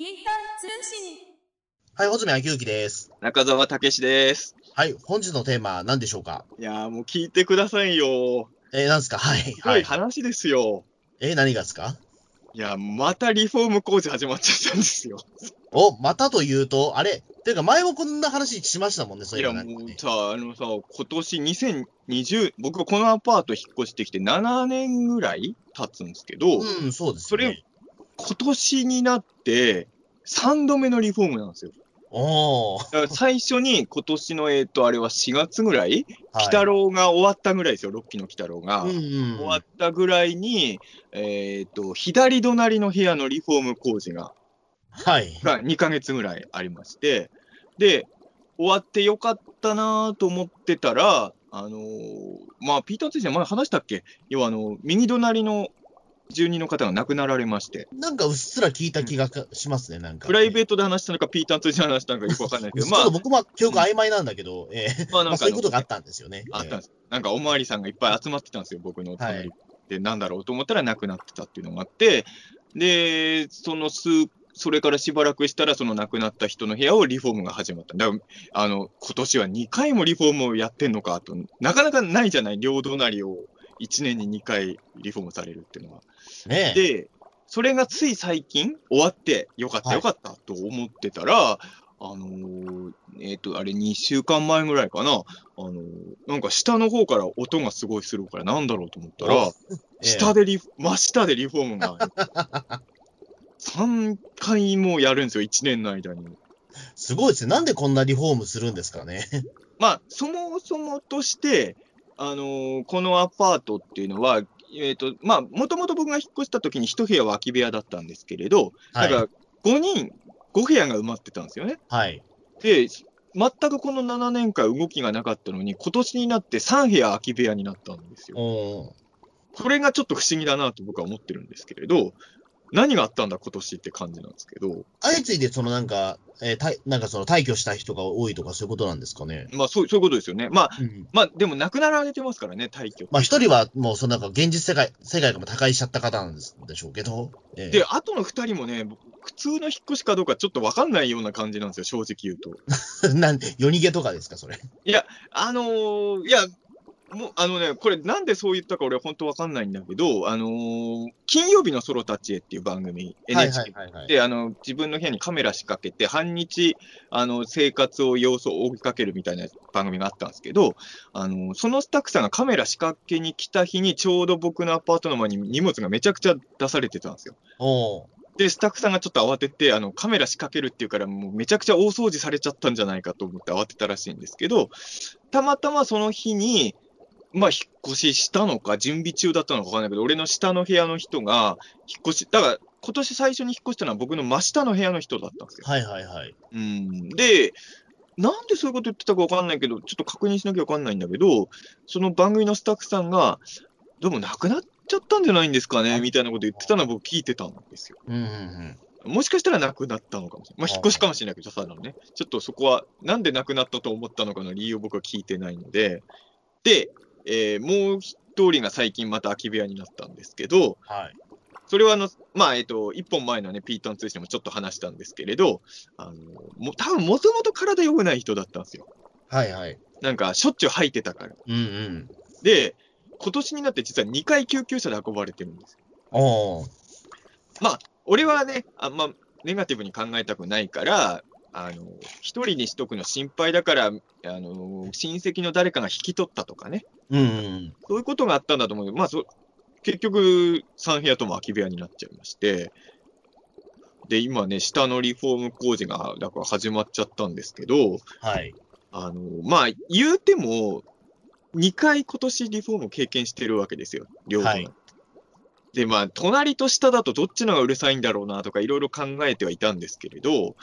ピータン通信。はい、穂積明之です。中澤武史です。はい、本日のテーマは何でしょうか？いやーもう聞いてくださいよ。えー、何ですか？はい、すごはいい。話ですよ。えー、何がですか？いや、またリフォーム工事始まっちゃったんですよ。お、またというと、あれ？ていうか前もこんな話しましたもんね、そういや。もうさ、あのさ、今年2020、僕はこのアパート引っ越してきて7年ぐらい経つんですけど、うん、そうですそね。れ今年になって3度目のリフォームなんですよ。お最初に今年の、えっ、と、あれは4月ぐらい、はい、鬼太郎が終わったぐらいですよ、6期の鬼太郎が。うんうん。終わったぐらいに、えっ、と、左隣の部屋のリフォーム工事が、はい。が2ヶ月ぐらいありまして、で、終わってよかったなと思ってたら、あのーまあ、ピーター・ツイジャー前話したっけ？要は、あの、右隣の住人の方が亡くなられまして、なんかうっすら聞いた気がかしますね、なんか。プライベートで話したのか、ピーター・ツイジャーの話したのかよくわかんないけど、まあちょっと、僕も記憶曖昧なんだけど、えーまあ、まあ、なんかそういうことがあったんですよね。あったんです。なんかおまわりさんがいっぱい集まってたんですよ、僕の隣はいで、なんだろうと思ったら亡くなってたっていうのがあって、で、その数、それからしばらくしたら、その亡くなった人の部屋をリフォームが始まった。だから、あの、今年は2回もリフォームをやってんのかと、なかなかないじゃない、両隣を1年に2回リフォームされるっていうのは。ねえ。で、それがつい最近終わって、よかったはいよかったと思ってたら、あのーえっ、と、あれ2週間前ぐらいかな、あのーなんか下の方から音がすごいするからなんだろうと思ったら、ええ下でリフ、真下でリフォームが、3回もやるんですよ、1年の間に。すごいですね。なんでこんなリフォームするんですかね。まあ、そもそもとして、あのーこのアパートっていうのは、えっ、と、まあ、もともと僕が引っ越した時に一部屋は空き部屋だったんですけれど、はい。だから5人、5部屋が埋まってたんですよね。はい。で、全くこの7年間動きがなかったのに、今年になって3部屋空き部屋になったんですよ。これがちょっと不思議だなと僕は思ってるんですけれど、何があったんだ今年って感じなんですけど、相次いでそのなんか、えーたいなんかその退去した人が多いとかそういうことなんですかね。まあそうそういうことですよね。まあ、うん。まあでも亡くなられてますからね、退去。まあ一人はもうそのなんか現実世界、世界が他界しちゃった方なんですでしょうけど。えーで、あとの2人もね、僕普通の引っ越しかどうかちょっとわかんないような感じなんですよ、正直言うと。なん夜逃げとかですか、それ。あのーいや、もう、あのね、これなんでそう言ったか俺は本当わかんないんだけど、あのー金曜日のソロたちへっていう番組、NHK。で、あの、自分の部屋にカメラ仕掛けて、半日、あの、生活を、様子を追いかけるみたいな番組があったんですけど、あの、そのスタッフさんがカメラ仕掛けに来た日に、ちょうど僕のアパートの前に荷物がめちゃくちゃ出されてたんですよ。で、スタッフさんがちょっと慌てて、あの、カメラ仕掛けるっていうから、もうめちゃくちゃ大掃除されちゃったんじゃないかと思って慌てたらしいんですけど、たまたまその日に、まあ、引っ越ししたのか、準備中だったのかわかんないけど、俺の下の部屋の人が、引っ越し、だから、今年最初に引っ越したのは僕の真下の部屋の人だったんですよ。はいはいはい。うん。で、なんでそういうこと言ってたかわかんないけど、ちょっと確認しなきゃわかんないんだけど、その番組のスタッフさんが、でも亡くなっちゃったんじゃないんですかねみたいなこと言ってたのは僕聞いてたんですよ。うんうんうん。もしかしたら亡くなったのかもしれない。まあ、引っ越しかもしれないけど、ただのね。ちょっとそこは、なんで亡くなったと思ったのかの理由を僕は聞いてないので、で、えーもう一人が最近また空き部屋になったんですけど、はい。それはあの、まあ、えっ、と、一本前のね、ピートン通信でもちょっと話したんですけれど、あの、もう多分もともと体良くない人だったんですよ。はいはい。なんか、しょっちゅう吐いてたから。うんうん。で、今年になって実は2回救急車で運ばれてるんですよ。おー俺はね、あんまネガティブに考えたくないから、あの、一人にしとくの心配だから、あの、親戚の誰かが引き取ったとかね、うんうん。そういうことがあったんだと思うけど、まあ、そ結局、3部屋とも空き部屋になっちゃいまして、で、今ね、下のリフォーム工事が、だから始まっちゃったんですけど、はい。あの、まあ、言うても、2回今年リフォーム経験してるわけですよ、両方。はいで、まあ、隣と下だとどっちのがうるさいんだろうなとかいろいろ考えてはいたんですけれど、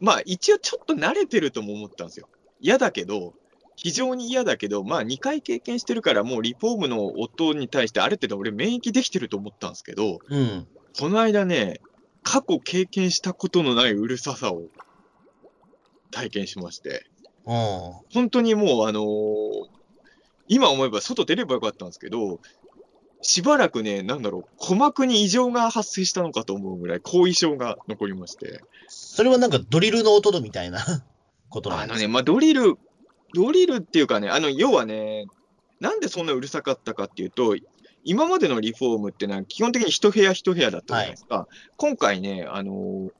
まあ、一応ちょっと慣れてるとも思ったんですよ。嫌だけど、非常に嫌だけど、まあ、2回経験してるから、もうリフォームの音に対してある程度俺免疫できてると思ったんですけど、うん。この間ね、過去経験したことのないうるささを体験しまして、本当にもう、あのー今思えば外出ればよかったんですけど、しばらくね、なんだろう、鼓膜に異常が発生したのかと思うぐらい後遺症が残りまして。それはなんかドリルの音みたいな ことなんですあのね、まあ、ドリル、ドリルっていうかね、あの、要はね、なんでそんなうるさかったかっていうと、今までのリフォームってのは基本的に一部屋一部屋だったじゃないですか。今回ね、あのー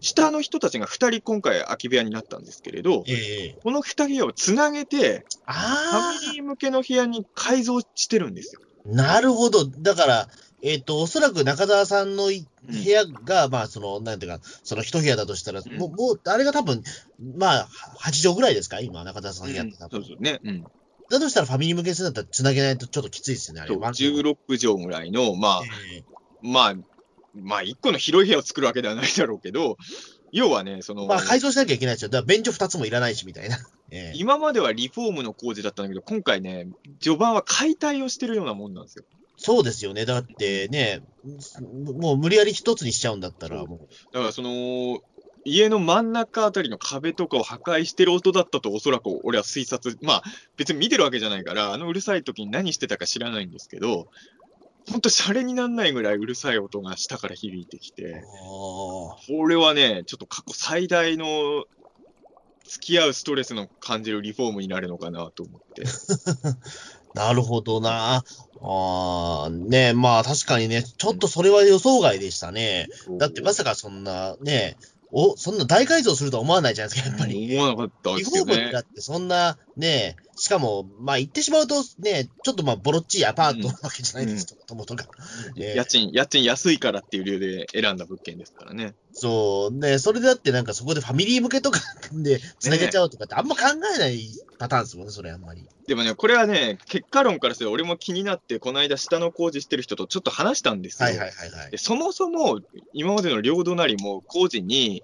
下の人たちが2人今回空き部屋になったんですけれど、ええこの2部屋をつなげて、フあァミリー向けの部屋に改造してるんですよ。あ、なるほど。だから、えっ、と、おそらく中澤さんの部屋が、まあ、その、なんていうか、その一部屋だとしたら、うんもう、もう、あれが多分、まあ、8畳ぐらいですか？今、中澤さんの部屋って多分。そうそうね。うん。だとしたらファミリー向けにするんだったら繋げないとちょっときついですよね、あれ。そうワンコイン16畳ぐらいの、まあ、ええまあ、まあ、1個の広い部屋を作るわけではないだろうけど、要はね、その、まあ、改造しなきゃいけないですよ。だから、便所2つもいらないし、みたいな。ええ今まではリフォームの工事だったんだけど、今回ね、序盤は解体をしてるようなもんなんですよ。そうですよね。だってね、もう無理やり一つにしちゃうんだったら、もだからその、家の真ん中あたりの壁とかを破壊してる音だったとおそらく俺は推察、まあ別に見てるわけじゃないから、あのうるさい時に何してたか知らないんですけど、ほんとシャレになんないぐらいうるさい音が下から響いてきう。て、あこれはね、ちょっと過去最大の付き合うストレスの感じるリフォームになるのかなと思って。ー なるほどな。ああ、ねまあ確かにね、ちょっとそれは予想外でしたね。だってまさかそんな、ねお、そんな大改造するとは思わないじゃないですか、やっぱり。思わなかったリですよねフォームだ。ってそんな、ねしかも、まあ言ってしまうとね、ちょっとまあボロっちいアパートなわけじゃないですか、もともとが。ええ家賃、家賃安いからっていう理由で選んだ物件ですからね。そう。ね、それでだってなんかそこでファミリー向けとかで 繋げちゃうとかってあんま考えないパターンですもんね、それあんまり。でもね、これはね、結果論からすると俺も気になって、この間下の工事してる人とちょっと話したんですよ。はいはいはいはいで。そもそも、今までの両隣も工事に、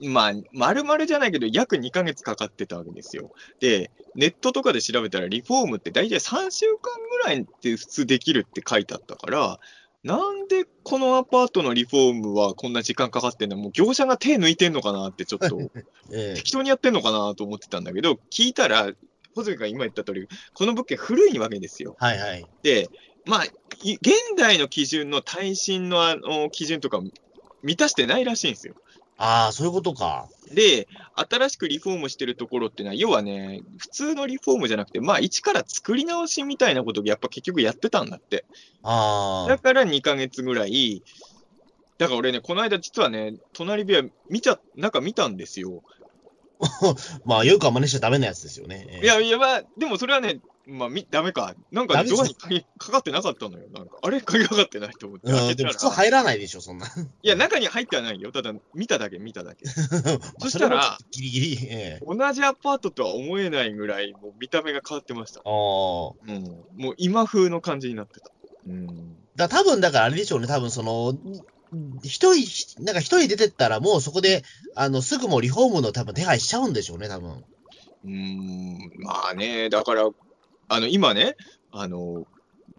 まあ、丸々じゃないけど、約2ヶ月かかってたわけですよ。で、ネットとかで調べたら、リフォームって大体3週間ぐらいって普通できるって書いてあったから、なんでこのアパートのリフォームはこんな時間かかってんの？もう業者が手抜いてんのかなってちょっと ええ適当にやってんのかなと思ってたんだけど、聞いたら、穂積が今言った通り、この物件古いわけですよ。はいはい。で、まあ、い現代の基準の耐震のあの基準とか満たしてないらしいんですよ。ああ、そういうことか。で、新しくリフォームしてるところってのは、要はね、普通のリフォームじゃなくて、まあ、一から作り直しみたいなことをやっぱ結局やってたんだって。ああ。だから2ヶ月ぐらい、だから俺ね、この間実はね、隣部屋見ちゃ、なんか見たんですよ。まあ、よくは真似しちゃダメなやつですよね。ええいやいや、まあ、でもそれはね、まあ、み、ダメか。なんか、ドアに鍵かかってなかったのよ。なんか、あれ鍵かかってないと思って。うん、で普通入らないでしょ、そんな。いや、中に入ってはないよ。ただ、見ただけ、見ただけ。まあそしたらギリギリ。ええ同じアパートとは思えないぐらい、もう見た目が変わってました。ああ。うん。もう今風の感じになってた。うん。だ多分だからあれでしょうね、多分その、一人、なんか一人出てったらもうそこで、あの、すぐもうリフォームの多分手配しちゃうんでしょうね、多分。うーん、まあね、だから、あの、今ね、あの、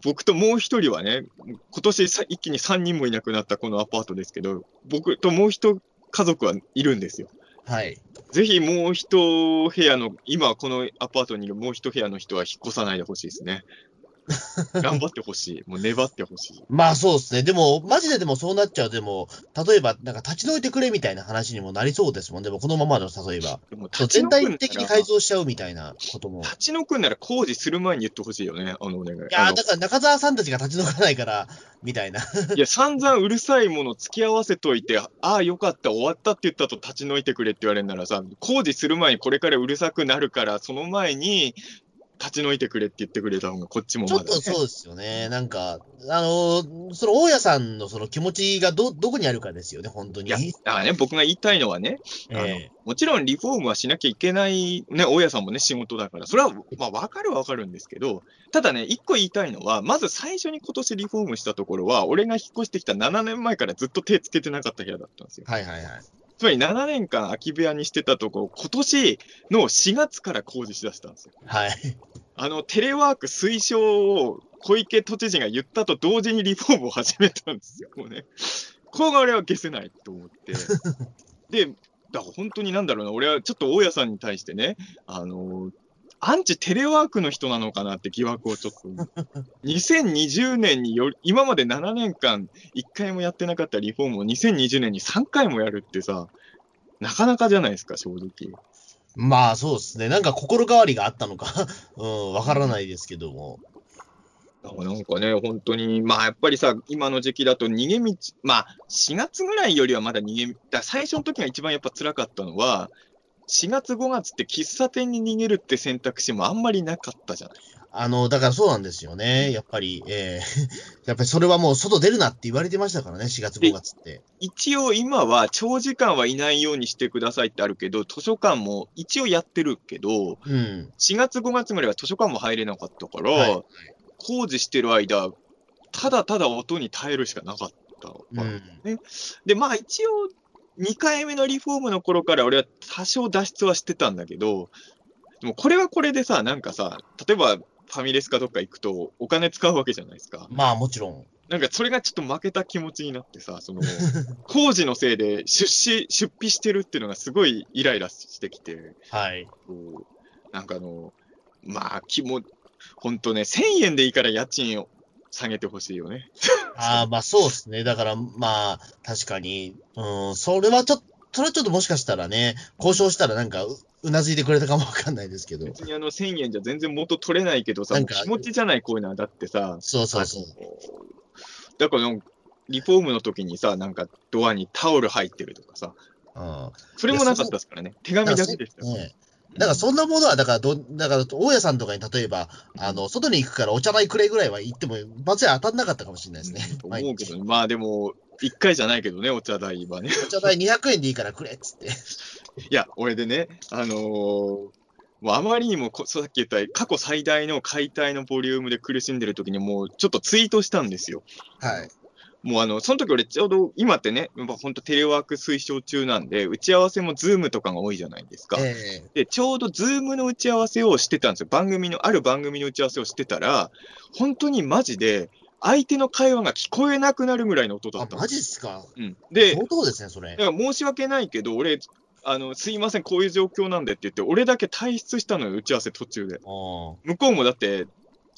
僕ともう一人はね、今年さ一気に3人もいなくなったこのアパートですけど、僕ともう一家族はいるんですよ。はい。ぜひもう一部屋の、今このアパートにいるもう一部屋の人は引っ越さないでほしいですね。頑張ってほしい。もう粘ってほしい。まあそうですね。でも、マジででもそうなっちゃう。でも、例えば、なんか立ち退いてくれみたいな話にもなりそうですもん。でも、このままの例えば。全体的に改造しちゃうみたいなことも。立ち退くんなら工事する前に言ってほしいよね、あのお願い。いやだから中澤さんたちが立ち退かないから、みたいな。いや、散々うるさいもの付き合わせといて、ああ、よかった、終わったって言ったと立ち退いてくれって言われるならさ、工事する前にこれからうるさくなるから、その前に立ち退いてくれって言ってくれた方がこっちもちょ。っとそうですよね。なんか、あのーその大家さんのその気持ちがど、どこにあるかですよね、本当に。いや、だからね、僕が言いたいのはね、あのえもちろんリフォームはしなきゃいけない、ね、大家さんもね、仕事だから、それは、まあ、わかるはわかるんですけど、ただね、一個言いたいのは、まず最初に今年リフォームしたところは、俺が引っ越してきた7年前からずっと手つけてなかった部屋だったんですよ。はいはいはい。つまり7年間空き部屋にしてたところ、今年の4月から工事しだしたんですよ。はい。あの、テレワーク推奨を小池都知事が言ったと同時にリフォームを始めたんですよ、もうね。これは消せないと思って。で、だから本当になんだろうな、俺はちょっと大家さんに対してね、あの、アンチテレワークの人なのかなって疑惑をちょっと。2020年によ今まで7年間1回もやってなかったリフォームを2020年に3回もやるってさ、なかなかじゃないですか、正直。まあそうですね。なんか心変わりがあったのか、うん、わからないですけども。なんかね、本当に、まあやっぱりさ、今の時期だと逃げ道、まあ4月ぐらいよりはまだ逃げ、だ最初の時が一番やっぱ辛かったのは、4月、5月って喫茶店に逃げるって選択肢もあんまりなかったじゃない。あの、だからそうなんですよね。やっぱり、えー、やっぱりそれはもう外出るなって言われてましたからね、4月、5月って。一応今は長時間はいないようにしてくださいってあるけど、図書館も一応やってるけど、うん、4月、5月ぐらいは図書館も入れなかったから、はい、工事してる間、ただただ音に耐えるしかなかった。うん、で、まあ一応、2回目のリフォームの頃から俺は多少脱出はしてたんだけど、でもこれはこれでさ、なんかさ、例えばファミレスかどっか行くとお金使うわけじゃないですか。まあもちろん。なんかそれがちょっと負けた気持ちになってさ、その、工事のせいで出資、出費してるっていうのがすごいイライラしてきて、はい。こうなんかあの、まあ、気も、ほんとね、1000円でいいから家賃を下げてほしいよね。ああ、まあそうですね。だからまあ、確かに、うん、それはちょっと、それはちょっともしかしたらね、交渉したらなんかう、うなずいてくれたかもわかんないですけど。別にあの1000円じゃ全然元取れないけどさ、気持ちじゃない、こういうのは。だってさ、そうそうそう。だから、リフォームの時にさ、なんかドアにタオル入ってるとかさ、うん、それもなかったですからね。手紙だけでしたね。だからそんなものは、だからど、だから、大家さんとかに例えば、あの、外に行くからお茶代くれぐらいは行っても、罰屋当たんなかったかもしれないですね。思うけど、まあでも、一回じゃないけどね、お茶代はね。お茶代200円でいいからくれっつって。いや、俺でね、あのー、もうあまりにもさっき言った過去最大の解体のボリュームで苦しんでる時にもうちょっとツイートしたんですよ。はい。もうあの、その時俺ちょうど今ってね、本当テレワーク推奨中なんで、打ち合わせもズームとかが多いじゃないですか。えー、で、ちょうどズームの打ち合わせをしてたんですよ。番組の、ある番組の打ち合わせをしてたら、本当にマジで、相手の会話が聞こえなくなるぐらいの音だったマジっすか？うん。で、相当ですね、それ。だから申し訳ないけど、俺、あの、すいません、こういう状況なんでって言って、俺だけ退出したのよ、打ち合わせ途中で。向こうもだって、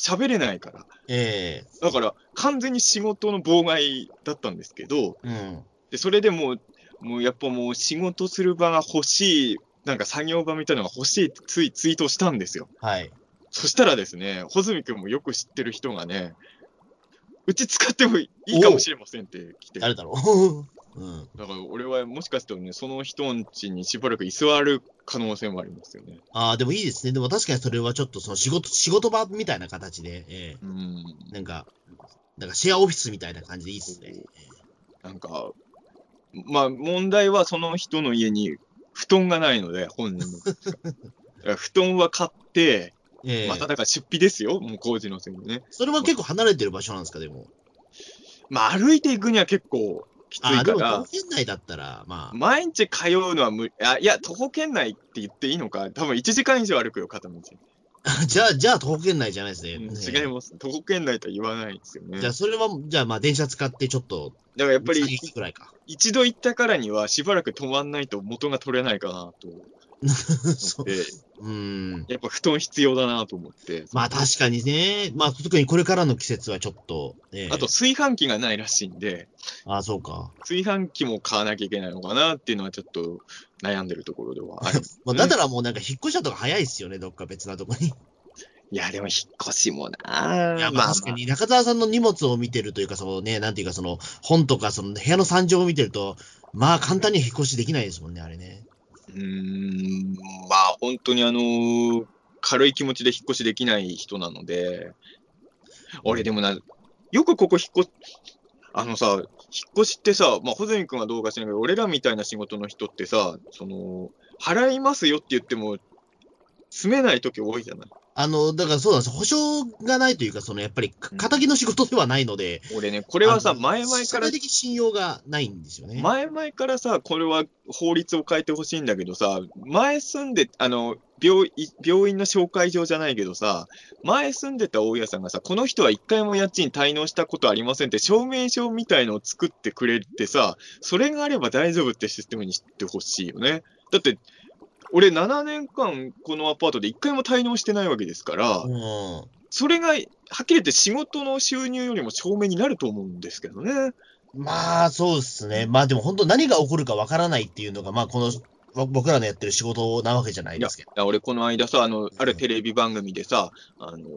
喋れないから。ええー、だから、完全に仕事の妨害だったんですけど、うん、でそれでもう、もうやっぱもう仕事する場が欲しい、なんか作業場みたいなのが欲しいってついツイートしたんですよ。はい。そしたらですね、穂積君もよく知ってる人がね、うち使ってもいいかもしれませんって来て。誰だろう？うん、だから俺はもしかしたらね、その人んちにしばらく居座る可能性もありますよね。ああ、でもいいですね。でも確かにそれはちょっとその仕事、仕事場みたいな形で、えー、うん。なんか、なんかシェアオフィスみたいな感じでいいですね。なんか、まあ問題はその人の家に布団がないので、本人の。布団は買って、えー、まただから出費ですよ、もう工事のせいでね。それは結構離れてる場所なんですか、でも。まあ歩いていくには結構きついから。徒歩圏内だったら、まあ。毎日通うのは無理。あ、いや、徒歩圏内って言っていいのか。多分1時間以上歩くよ、片道。じゃあ、じゃあ徒歩圏内じゃないですね。うん、違います。徒歩圏内とは言わないですよね。じゃあ、それは、じゃあ、まあ、電車使ってちょっと。だからやっぱり、一度行ったからには、しばらく止まんないと元が取れないかなと。そう。うん。やっぱ布団必要だなと思って。まあ確かにね。まあ特にこれからの季節はちょっと、ね、あと炊飯器がないらしいんで。ああ、そうか。炊飯器も買わなきゃいけないのかなっていうのはちょっと悩んでるところではある、ね。まあだったらもうなんか引っ越したとか早いっすよね、どっか別なとこに。いや、でも引っ越しもな。いや、まあ確かに中澤さんの荷物を見てるというか、そのね、なんていうかその本とかその部屋の惨状を見てると、まあ簡単に引っ越しできないですもんね、あれね。うん、まあ本当にあの、軽い気持ちで引っ越しできない人なので、俺でもな、よくここ引っ越あのさ、引っ越しってさ、まあ、穂積君はどうかしらないけど、俺らみたいな仕事の人ってさ、その、払いますよって言っても、住めない時多いじゃない。あの、だからそうなんです。保証がないというか、その、やっぱり、仇の仕事ではないので。俺ね、これはさ、前々から。的信用がないんですよね。前々からさ、これは法律を変えてほしいんだけどさ、前住んで、あの、病病院の紹介状じゃないけどさ、前住んでた大家さんがさ、この人は一回も家賃滞納したことありませんって証明書みたいのを作ってくれてさ、それがあれば大丈夫ってシステムにしてほしいよね。だって、俺7年間このアパートで一回も滞納してないわけですから、うん。それがはっきり言って仕事の収入よりも証明になると思うんですけどね。まあ、そうですね。まあでも本当何が起こるかわからないっていうのが、まあこの、ぼ僕らのやってる仕事なわけじゃないですけど。、俺この間さ、あの、あるテレビ番組でさ、あの、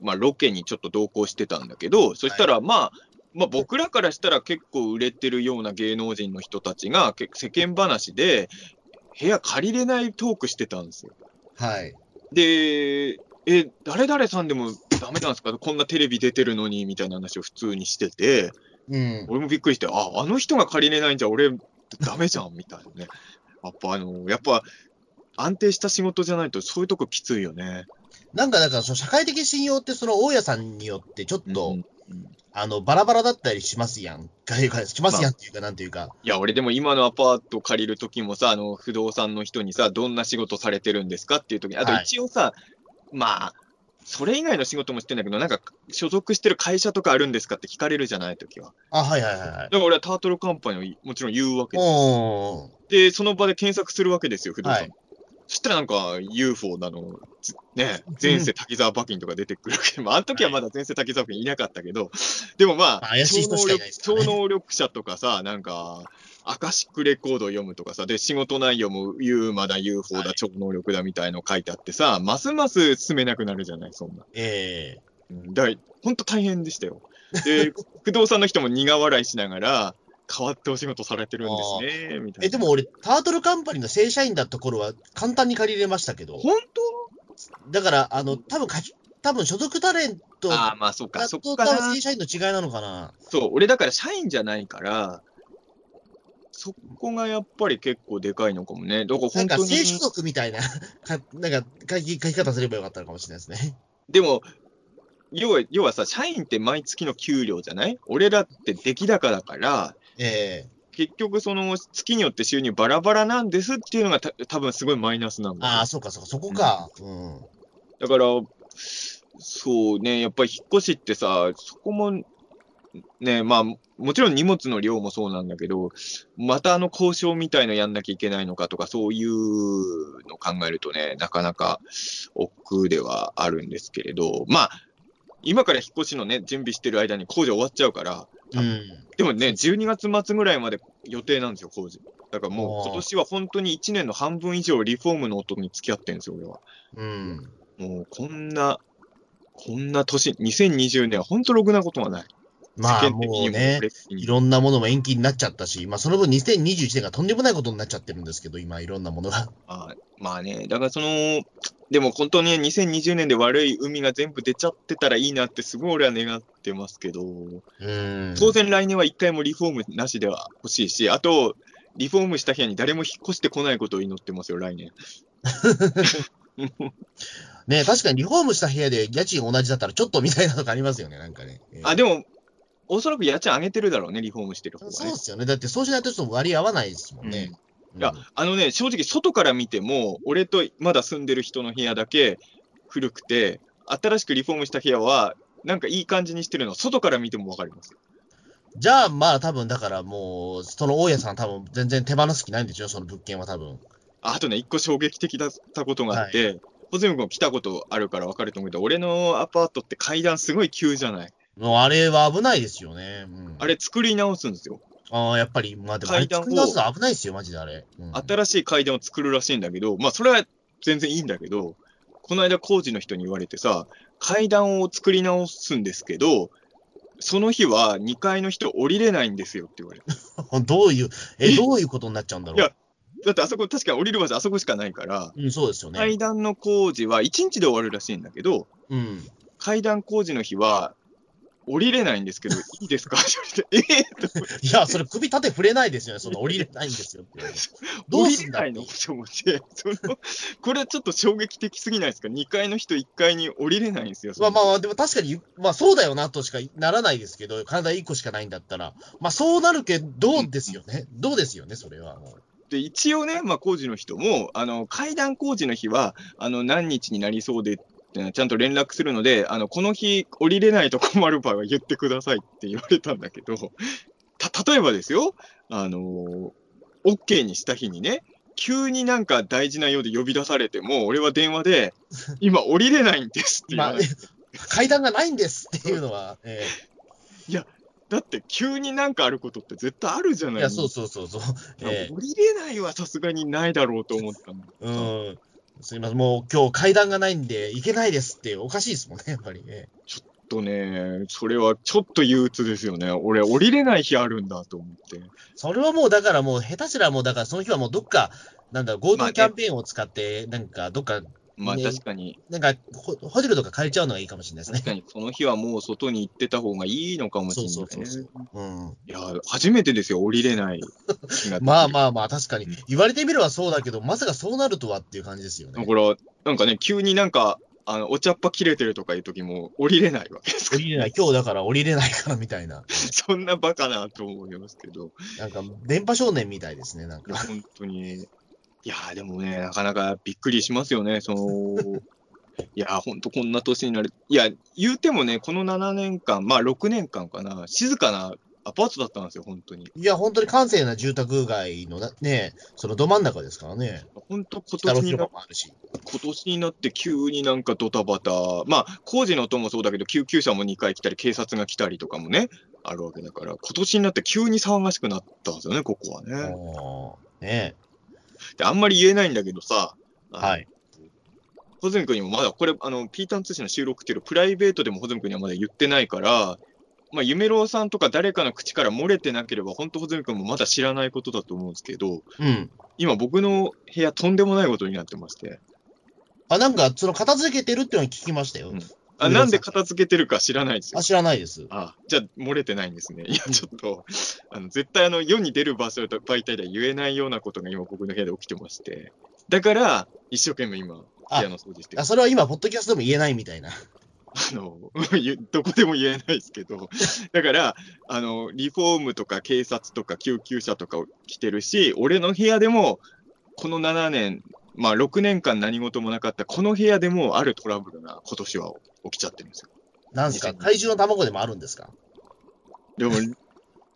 まあ、ロケにちょっと同行してたんだけど、そしたら、まあ、まあ、僕らからしたら結構売れてるような芸能人の人たちが、結世間話で、部屋借りれないトークしてたんですよ。はい。で、え、誰々さんでもダメなんですかこんなテレビ出てるのに、みたいな話を普通にしてて、うん。俺もびっくりして、あ、あの人が借りれないんじゃ俺ダメじゃん、みたいなね。やっぱあの、やっぱ安定した仕事じゃないとそういうとこきついよね。なんか、だから、その社会的信用って、その大家さんによって、ちょっと、うんあの、バラバラだったりしますやん。しますやんっていうか、なんていうか。いや、俺でも今のアパート借りるときもさ、あの、不動産の人にさ、どんな仕事されてるんですかっていうときに、あとはい一応さ、まあ、それ以外の仕事もしてんだけど、なんか、所属してる会社とかあるんですかって聞かれるじゃないときは。あ、はいはいはいはいだ。から俺はタートルカンパニーをもちろん言うわけです。で、その場で検索するわけですよ、不動産。はいそしたらなんか UFO なの、つね、前世滝沢馬琴とか出てくるわけ。で、まあ、あの時はまだ前世滝沢馬琴いなかったけど、でもまあ、怪しい人しかいないね。超能力者とかさ、なんか、アカシックレコードを読むとかさ、で、仕事内容も U まだ UFO だ、はい。超能力だみたいの書いてあってさ、ますます進めなくなるじゃない、そんな。ええ。うんだほんと大変でしたよ。で、不動産の人も苦笑いしながら、変わってお仕事されてるんですね、みたいな。え、でも俺、タートルカンパニーの正社員だった頃は簡単に借りれましたけど、本だから、あの、多分か多分所属タレント当ああ、まあそっか、だそっか。正社員の違いなのかな。そう、俺だから社員じゃないから、そこがやっぱり結構でかいのかもね。だからなん本当に。か正所属みたいな、かなんか書き書き方すればよかったのかもしれないですね。でも、要は、要はさ、社員って毎月の給料じゃない？俺らって出来高だから、ええ。結局その月によって収入バラバラなんですっていうのがた多分すごいマイナスなんだよああ、そうかそうか、そこか。うん。だから、そうね、やっぱり引っ越しってさ、そこも、ね、まあ、もちろん荷物の量もそうなんだけど、またあの交渉みたいのやんなきゃいけないのかとか、そういうのを考えるとね、なかなか億劫ではあるんですけれど、まあ、今から引っ越しのね、準備してる間に工事終わっちゃうから、うん。でもね、12月末ぐらいまで予定なんですよ、工事。だからもう今年は本当に1年の半分以上リフォームの音に付き合ってるんですよ、俺は。うん。もうこんな、こんな年、2020年は本当ろくなことがない。まあもうね、いいろんなものも延期になっちゃったし、まあその分2021年がとんでもないことになっちゃってるんですけど、今いろんなものが。まあ、まあね、だからその、でも本当に2020年で悪い海が全部出ちゃってたらいいなってすごい俺は願ってますけど、うん。当然来年は一回もリフォームなしでは欲しいし、あと、リフォームした部屋に誰も引っ越してこないことを祈ってますよ、来年。ね確かにリフォームした部屋で家賃同じだったらちょっとみたいなのがありますよね、なんかね。ええあ、でも、おそらく家賃上げてるだろうね、リフォームしてる方がね。そうですよね。だってそうしないとちょっと割り合わないですもんね。いや、あのね、正直、外から見ても、俺とまだ住んでる人の部屋だけ古くて、新しくリフォームした部屋は、なんかいい感じにしてるの、外から見てもわかります。じゃあ、まあ多分だからもう、その大家さん多分全然手放す気ないんでしょ、その物件は多分。ああとね、一個衝撃的だったことがあって、ホゼミ君来たことあるからわかると思うけど、俺のアパートって階段すごい急じゃない？もうあれは危ないですよね。うん、あれ作り直すんですよ。ああ、やっぱり、まあでも、階段を危ないですよ、マジであれ。うん新しい階段を作るらしいんだけど、まあそれは全然いいんだけど、この間工事の人に言われてさ、階段を作り直すんですけど、その日は2階の人降りれないんですよって言われて。どういう、え、どういうことになっちゃうんだろう。いやだってあそこ確かに降りる場所あそこしかないから、うん、そうですよね。階段の工事は1日で終わるらしいんだけど、うん。階段工事の日は降りれないんですけど、いいですか？って言われて、えーいや、それ首立て触れないですよね。その降りれないんですよ。どうすんだいのと思って、その、これはちょっと衝撃的すぎないですか ?2 階の人1階に降りれないんですよ。まあまあ、でも確かに、まあそうだよなとしかならないですけど、体1個しかないんだったら。まあそうなるけど、ですよね？どうですよね、それはもう。で、一応ね、まあ工事の人も、あの、階段工事の日は、あの、何日になりそうで、ってちゃんと連絡するので、あの、この日降りれないと困る場合は言ってくださいって言われたんだけど、た、例えばですよ、あの、OK にした日にね、急になんか大事なようで呼び出されても、俺は電話で、今降りれないんですって言わ今ない。、階段がないんですっていうのは、えだって急になんかあることって絶対あるじゃないえいや、そうそうそうそう。ええ降りれないはさすがにないだろうと思ったの。うん。すいません、もう今日階段がないんで行けないですっておかしいですもんね、やっぱり。えとね、それはちょっと憂鬱ですよね。俺、降りれない日あるんだと思って。えそれはもうだからもう下手すらもうだからその日はもうどっか、なんだ、まあ GoTo ねキャンペーンを使って、なんかどっか、まあね確かに、なんかホホテルとか借りちゃうのがいいかもしれないですね。確かにその日はもう外に行ってた方がいいのかもしれない、ね。そうそうそううん。いや、初めてですよ、降りれない。まあまあまあ、確かに。言われてみればそうだけど、まさかそうなるとはっていう感じですよね。だから、なんかね、急になんか、あの、お茶っ葉切れてるとかいう時も降りれないわけです。降りれない、今日だから降りれないからみたいな。そんなバカなと思いますけど。なんか、電波少年みたいですね、なんか。本当に。いや、でもね、なかなかびっくりしますよね、その、いや、本当こんな年になる。いや、言うてもね、この7年間、まあ6年間かな、静かなアパートだったんですよ、本当に。いや、本当に閑静な住宅街のなね、そのど真ん中ですからね。本当今年にな。今年になって急になんかドタバタ、まあ工事の音もそうだけど、救急車も2回来たり、警察が来たりとかもね、あるわけだから、今年になって急に騒がしくなったんですよね、ここはね。ねで、あんまり言えないんだけどさ、はい。ホズミ君にもまだ、これ、あの、ピータン通信の収録っていうのプライベートでもホズミ君にはまだ言ってないから、まあ、夢郎さんとか誰かの口から漏れてなければ、本当ホズミ君もまだ知らないことだと思うんですけど、うん。今僕の部屋とんでもないことになってまして、あ、なんか、その片付けてるっていうのは聞きましたよ。うんあ、なんで片付けてるか知らないですよあ、。知らないです。あ、じゃあ漏れてないんですね。いや、ちょっと、あの、絶対あの、世に出る場所と媒体では言えないようなことが今僕の部屋で起きてまして、だから、一生懸命今、部屋の掃除してるあ、それは今、ポッドキャストでも言えないみたいな。あの、どこでも言えないですけど、だから、あの、リフォームとか警察とか救急車とか来てるし、俺の部屋でも、この7年、まあ6年間何事もなかった、この部屋でもあるトラブルが今年は起きちゃってるんですよ。なんですか？2000怪獣の卵でもあるんですか？でも、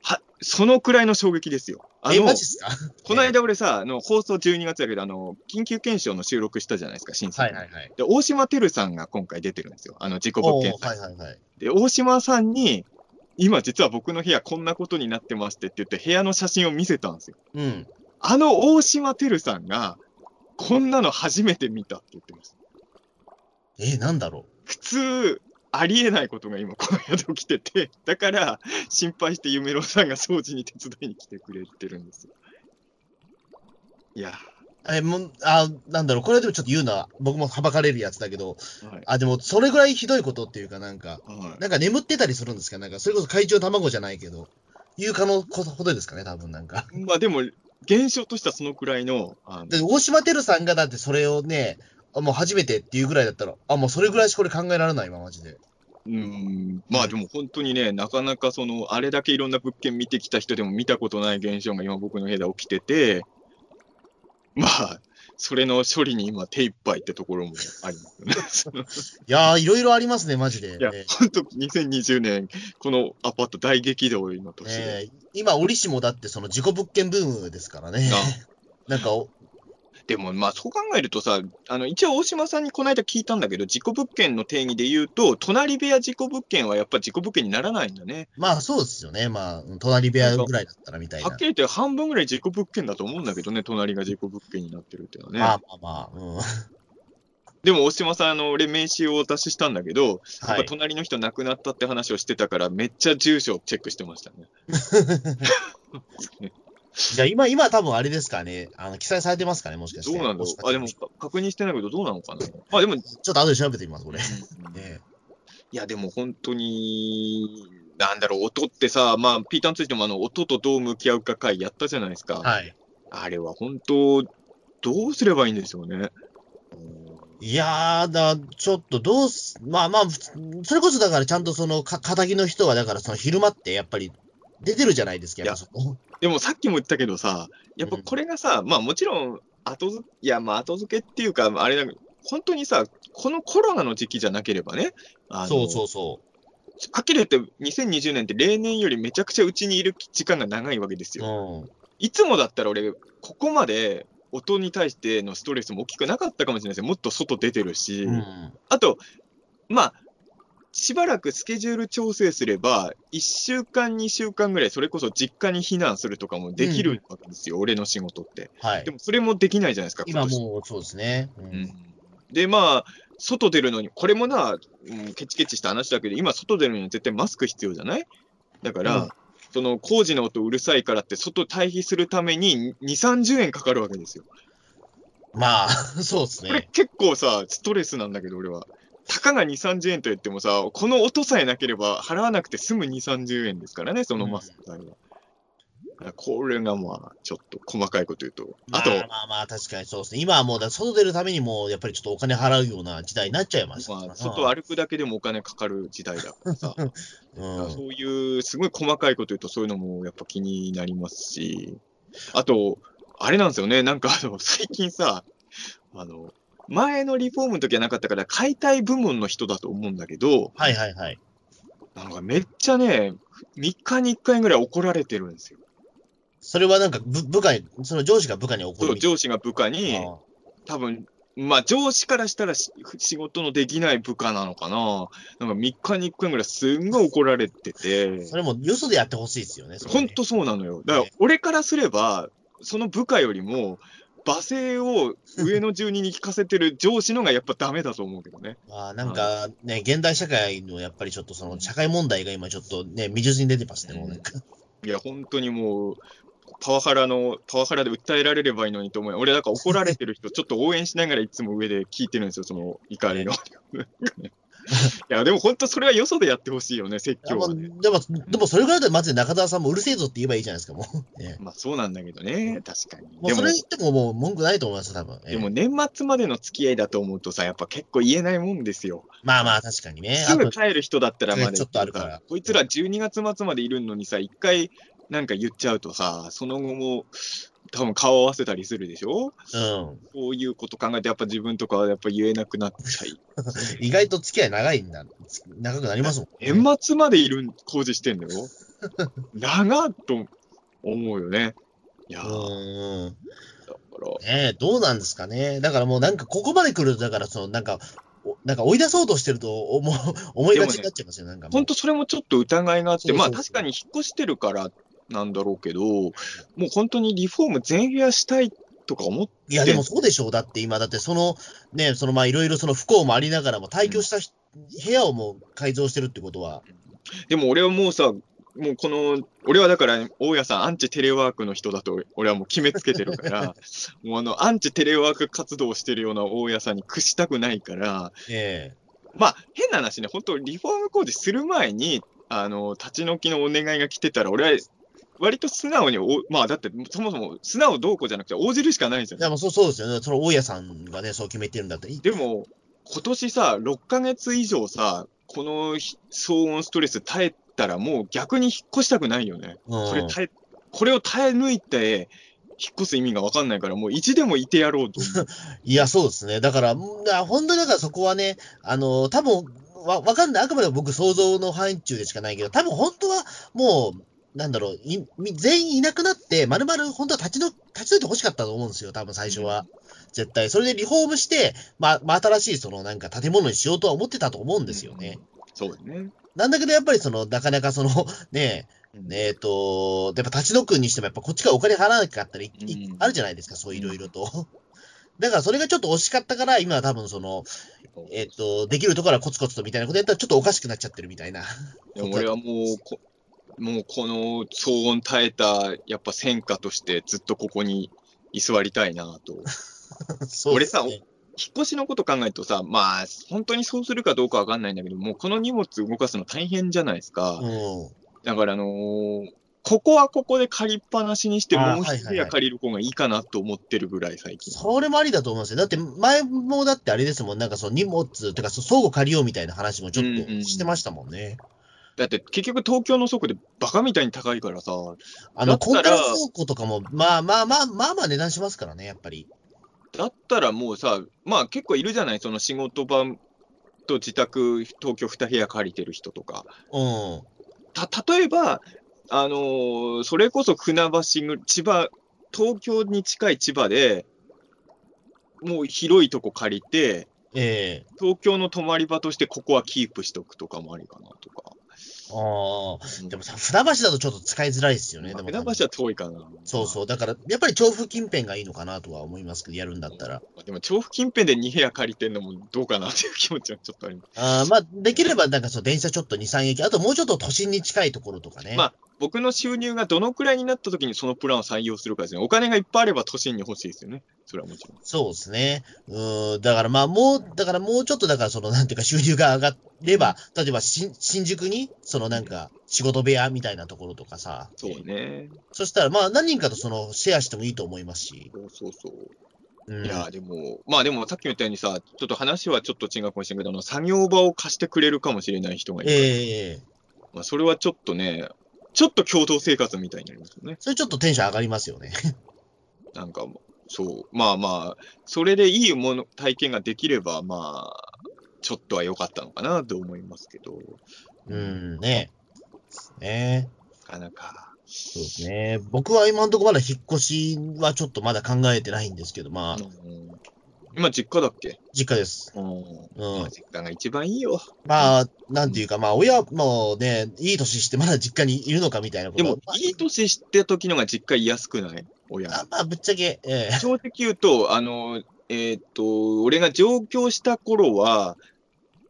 は、そのくらいの衝撃ですよ。あえ、の、マジっすか？この間俺さ、あの、放送12月だけど、あの、緊急検証の収録したじゃないですか、審査。はいはいはい。で、大島てるさんが今回出てるんですよ。あの、事故物件はいはいはい。で、大島さんに、今実は僕の部屋こんなことになってましてって言って部屋の写真を見せたんですよ。うん。あの大島てるさんが、こんなの初めて見たって言ってます。え、なんだろ普通、ありえないことが今この部屋で起きてて、だから心配して夢郎さんが掃除に手伝いに来てくれてるんですよ。いや、う。え、もう、あ、なんだろう。これでもちょっと言うのは、僕もはばかれるやつだけど、はい。あ、でも、それぐらいひどいことっていうか、なんか、はいなんか眠ってたりするんですか？なんか、それこそ怪獣の卵じゃないけど、いう可能ほどですかね、多分なんか。まあでも、現象としてはそのくらいの、あの。で、大島てるさんがだってそれをね、あもう初めてっていうぐらいだったら、あ、もうそれぐらいしかこれ考えられないわ、マジで。うん、まあでも本当にね、なかなかその、あれだけいろんな物件見てきた人でも見たことない現象が今僕の部屋で起きてて、まあ、それの処理に今手一杯ってところもありますよね。いやー、いろいろありますね、マジで。いやえ、本当2020年、このアパート大激動の年で。えー今、折しもだってその事故物件ブームですからね。な んかお、でもまあそう考えるとさ、あの一応大島さんにこの間聞いたんだけど、事故物件の定義で言うと、隣部屋事故物件はやっぱ事故物件にならないんだね。まあそうですよね。まあ、隣部屋ぐらいだったらみたいなはっき。り言って半分ぐらい事故物件だと思うんだけどね、隣が事故物件になってるっていうのはね。まあまあまあ、うん。でも大島さん、あの俺名刺をお渡ししたんだけど、やっはい。ぱ隣の人亡くなったって話をしてたから、めっちゃ住所をチェックしてましたね。じゃあ今、今多分あれですかね。あの、記載されてますかね、もしかして。どうなんだろう。あ、でもか確認してないけど、どうなのかな。あ、でも、ちょっと後で調べてみます、これ。うんねいや、でも本当に、なんだろう、音ってさ、まあ、ピーターについてもあの、音とどう向き合うか会やったじゃないですか。はい。あれは本当、どうすればいいんでしょうね。いやーだ、ちょっとどうす、まあまあ、それこそだからちゃんとその、か、仇の人はだからその昼間ってやっぱり出てるじゃないですか、やっぱそこ。でもさっきも言ったけどさ、やっぱこれがさ、まあもちろん、後付いや、まあ後付けっていうか、あれだ本当にさ、このコロナの時期じゃなければね、そうそうそはっきり言って、2020年って例年よりめちゃくちゃうちにいる時間が長いわけですう。よ。うん。いつもだったら俺、ここまで音に対してのストレスも大きくなかったかもしれないですよ。もっと外出てるし。うん。あと、まあ、しばらくスケジュール調整すれば、1週間、2週間ぐらい、それこそ実家に避難するとかもできるわけですよ、俺の仕事って。はいで。もそれもできないじゃないですか、今年もうそうですね。ううんん。で、まあ、外出るのに、これもな、うん、ケチケチした話だけど、今、外出るのには絶対マスク必要じゃない？だから、うんその工事の音うるさいからって、外退避するために2、30円かかるわけですよ。まあ、そうですこれね。結構さ、ストレスなんだけど、俺は。たかが2、30円と言ってもさ、この音さえなければ払わなくて済む2、30円ですからね、そのマスク代は。だからこれがまあ、ちょっと細かいこと言うと。あと、まあまあまあ、確かにそうですね。今はもう、外出るためにも、やっぱりちょっとお金払うような時代になっちゃいましたまあ、外歩くだけでもお金かかる時代だからさ。うんそういう、すごい細かいこと言うと、そういうのもやっぱ気になりますし、あと、あれなんですよね、なんかあの、最近さ、あの、前のリフォームの時はなかったから、解体部門の人だと思うんだけど、はいはいはい。なんかめっちゃね、3日に1回ぐらい怒られてるんですよ。それはなんか部部下に、その上司が部下に怒そうる上司が部下に、な。多分まあ上司からしたらし仕事のできない部下なのかな。なんか3日に1回ぐらいすんごい怒られてて。それもよそでやってほしいですよね。それね本当そうなのよ。だからね、俺からすれば、その部下よりも、罵声を上の住人に聞かせてる上司のがやっぱダメだと思うけどね。まあ、なんかね、現代社会のやっぱりちょっとその社会問題が今ちょっとね、未熟に出てますね、もうなんか。いや、本当にもう、パワハラの、パワハラで訴えられればいいのにと思う。俺、だから怒られてる人、ちょっと応援しながらいつも上で聞いてるんですよ、その怒りの。いや、でも本当それはよそでやってほしいよね、説教はね。でも、でもそれぐらいでまず中澤さんもうるせえぞって言えばいいじゃないですか、もう。ねまあそうなんだけどね、確かに。もうでもそれ言ってももう文句ないと思いますよ、多分。ええでも年末までの付き合いだと思うとさ、やっぱ結構言えないもんですよ。まあまあ、確かにね。すぐ帰る人だったらまだちょっとあるからこいつら12月末までいるのにさ、一回なんか言っちゃうとさ、その後も多分顔合わせたりするでしょ？うん。そういうこと考えて、やっぱ自分とかはやっぱ言えなくなっちゃい。意外と付き合い長いんだ。長くなりますもん、ね。年末までいる工事してんだよ。長っと思うよね。いやー、だうん。から、ねえ、どうなんですかね。だからもうなんかここまで来ると、だからそのなんか、おなんか追い出そうとしてると思う思いがちになっちゃいますよ、なんか本当それもちょっと疑いがあって、そうそうそうまあ確かに引っ越してるからなんだろうけど、もう本当にリフォーム全部屋したいとか思っていや、でもそうでしょ。う。だって今、だってその、ね、そのまあいろいろその不幸もありながらも、退去したひ、部屋をもう改造してるってことは、でも俺はもうさ、もうこの、俺はだから、大家さん、アンチテレワークの人だと、俺はもう決めつけてるから、もうあの、アンチテレワーク活動をしてるような大家さんに屈したくないから、え。まあ、変な話ね、本当リフォーム工事する前に、あの、立ち退きのお願いが来てたら、俺は、割と素直にお、まあ、だって、そもそも素直どうこうじゃなくて、応じるしかないんですよえ。いや、もうそうそうですよね。その大家さんがね、そう決めてるんだったらいい。でも、今年さ、6ヶ月以上さ、このひ騒音ストレス耐えたら、もう逆に引っ越したくないよね。うんこれ耐え、これを耐え抜いて、引っ越す意味が分かんないから、もう意地でもいてやろうと。いや、そうですね。だから、本当にだからそこはね、あの、多分わ、わかんない。あくまでも僕想像の範囲中でしかないけど、多分本当はもう、なんだろう、いみ全員いなくなって、まるまる本当は立ちの、立ち退いて欲しかったと思うんですよ、多分最初は。絶対。それでリフォームして、まあ、まあ、新しいそのなんか建物にしようとは思ってたと思うんですよね。そうだね。なんだけど、やっぱりその、なかなかその、ねえ、えっ、と、やっぱ立ち退くにしても、やっぱこっちからお金払わなきゃったり、いうんあるじゃないですか、そういろいろと。だからそれがちょっと惜しかったから、今は多分その、えっ、と、できるところはコツコツとみたいなことやったらちょっとおかしくなっちゃってるみたいな。でも俺はもうこ、もうこの騒音耐えた、やっぱ戦果としてずっとここに居座りたいなと。ね俺さ引っ越しのこと考えるとさ、まあ、本当にそうするかどうかわかんないんだけど、もうこの荷物動かすの大変じゃないですか。うん。だから、あのーここはここで借りっぱなしにして、もう一部屋借りる方がいいかなと思ってるぐらい、最近。それもありだと思いますよ。だって前もだってあれですもん、なんかその荷物、てか相互借りようみたいな話もちょっうんうんとしてましたもんね。だって結局東京の倉庫でバカみたいに高いからさ、あの、だったらコンテナ倉庫とかも、まあまあまあ、まあまあ値段しますからね、やっぱり。だったらもうさ、まあ結構いるじゃない、その仕事場と自宅、東京2部屋借りてる人とか。うん。た、例えば、あのーそれこそ船橋ぐ、千葉、東京に近い千葉で、もう広いとこ借りて、ええ東京の泊まり場としてここはキープしとくとかもありかなとか。ああ。でもさ、船橋だとちょっと使いづらいですよね。でも船橋は遠いかな。そうそう。だから、やっぱり調布近辺がいいのかなとは思いますけど、やるんだったら。でも調布近辺で2部屋借りてんのもどうかなっていう気持ちはちょっとあります。ああ、まあ、できればなんかそう、電車ちょっと2、3駅、あともうちょっと都心に近いところとかね。まあ、僕の収入がどのくらいになった時にそのプランを採用するかですね。お金がいっぱいあれば都心に欲しいですよね。それはもちろん。そうですね。うーん、だからまあもう、だからもうちょっとだからそのなんていうか収入が上がれば、例えば新新宿に、そのなんか仕事部屋みたいなところとかさ。そうね。そしたらまあ何人かとそのシェアしてもいいと思いますし。そうそうそう。うん、いや、でも、まあでもさっきも言ったようにさ、ちょっと話はちょっと違うかもしれないけど、あの作業場を貸してくれるかもしれない人がいるから、ええまあ、それはちょっとね、ちょっと共同生活みたいになりますよね。それちょっとテンション上がりますよね。なんか、そう。まあまあ、それでいいもの、体験ができれば、まあ、ちょっとは良かったのかなと思いますけど、うん、ね。ねなかなか。そうですね。僕は今のところまだ引っ越しはちょっとまだ考えてないんですけど、まあ、うん今、実家だっけ？実家です。うん。うんまあ実家が一番いいよ。まあ、なんていうか、まあ、親もね、いい年してまだ実家にいるのかみたいなことでも、いい年して時のが実家居やすくない？親。あまあ、ぶっちゃけ、ええ正直言うと、あの、えーっと、俺が上京した頃は、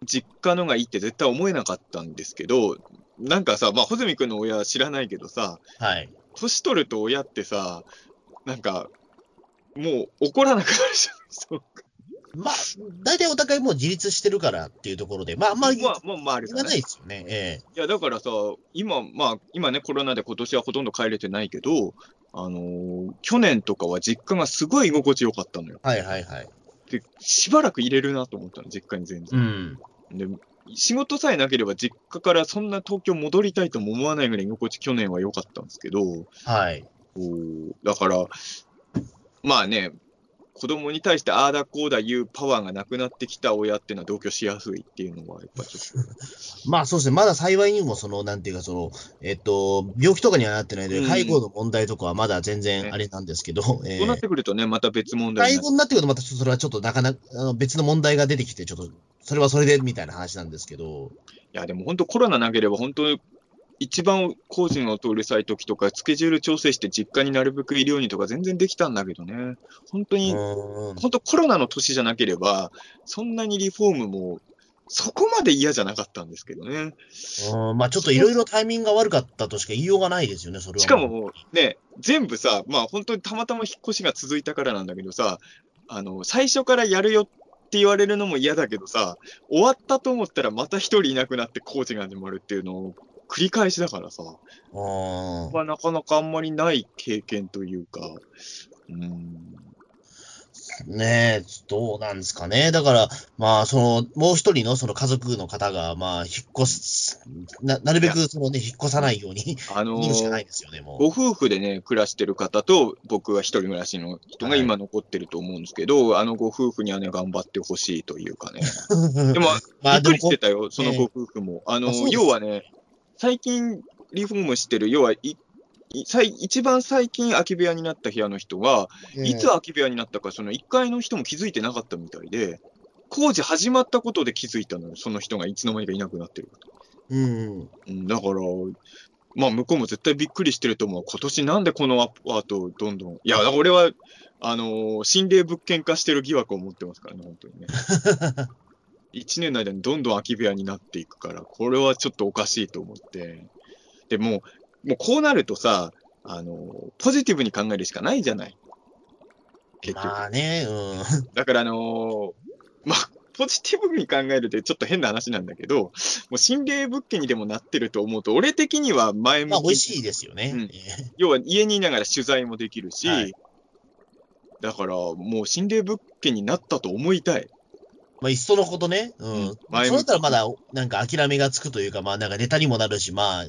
実家のがいいって絶対思えなかったんですけど、なんかさ、まあ、穂積君の親知らないけどさ、はい。年取ると親ってさ、なんか、もう怒らなくなるじゃん。そうまあ、大体お互いもう自立してるからっていうところで、まあ、あんまりまあ、まあ、まあ、ある言わかね。ないですよね。ええいや、だからさ、今、まあ、今ね、コロナで今年はほとんど帰れてないけど、あのー去年とかは実家がすごい居心地よかったのよ。はいはいはい。で、しばらく入れるなと思ったの、実家に全う然。ん。で、仕事さえなければ実家からそんな東京戻りたいとも思わないぐらい居心地去年は良かったんですけど、はい。こうだから、まあね、子供に対してああだこうだ言うパワーがなくなってきた親っていうのは同居しやすいっていうのは、やっぱちょっと。まあそうですね。まだ幸いにも、その、なんていうか、その、えっと、病気とかにはなってないので、うん。介護の問題とかはまだ全然あれなんですけど、ええ。そうなってくるとね、また別問題介護になってくるとまたそれはちょっとなかなか、あの別の問題が出てきて、ちょっと、それはそれでみたいな話なんですけど、いや、でも本当コロナなければ、本当一番工事の音うるさい時とか、スケジュール調整して実家になるべくいるようにとか全然できたんだけどね。本当うに、本当コロナの年じゃなければ、そんなにリフォームも、そこまで嫌じゃなかったんですけどね。うんまあちょっといろいろタイミングが悪かったとしか言いようがないですよね、それは。しか、もね、全部さ、まあ本当にたまたま引っ越しが続いたからなんだけどさ、あの、最初からやるよって言われるのも嫌だけどさ、終わったと思ったらまた一人いなくなって工事が始まるっていうのを繰り返しだからさ、うんまあなかなかあんまりない経験というか、うん、ねえ、どうなんですかね。だから、まあ、その、もう一人のその家族の方が、まあ、引っ越す、な、なるべくそのね、引っ越さないように、あの見るしかないーですよね、もう。ご夫婦でね、暮らしてる方と、僕は一人暮らしの人が今残ってると思うんですけど、あのご夫婦にはね、頑張ってほしいというかね。でも、まあ、びっくりしてたよ、そのご夫婦も。あの、あそうです要はね、最近リフォームしてる、要はい、い最一番最近空き部屋になった部屋の人が、う、いつ空き部屋になったか、その1階の人も気づいてなかったみたいで、工事始まったことで気づいたのよ、その人がいつの間にかいなくなってること。うん。うん、だから、まあ、向こうも絶対びっくりしてると思う。今年なんでこのアパートどんどん。いや、俺は、あのー心霊物件化してる疑惑を持ってますからね、本当にね。1年の間にどんどん空き部屋になっていくから、これはちょっとおかしいと思って。でもう、もうこうなるとさ、あのーポジティブに考えるしかないじゃない。結局。まあね、うん。だから、あのーまあ、ポジティブに考えるってちょっと変な話なんだけど、もう心霊物件にでもなってると思うと、俺的には前向きまあ、美味しいですよね。うんええ要は家にいながら取材もできるし、はいだからもう心霊物件になったと思いたい。まあ、いっそのことね。うん。うんそうだったらまだ、なんか諦めがつくというか、まあ、なんかネタにもなるし、まあ、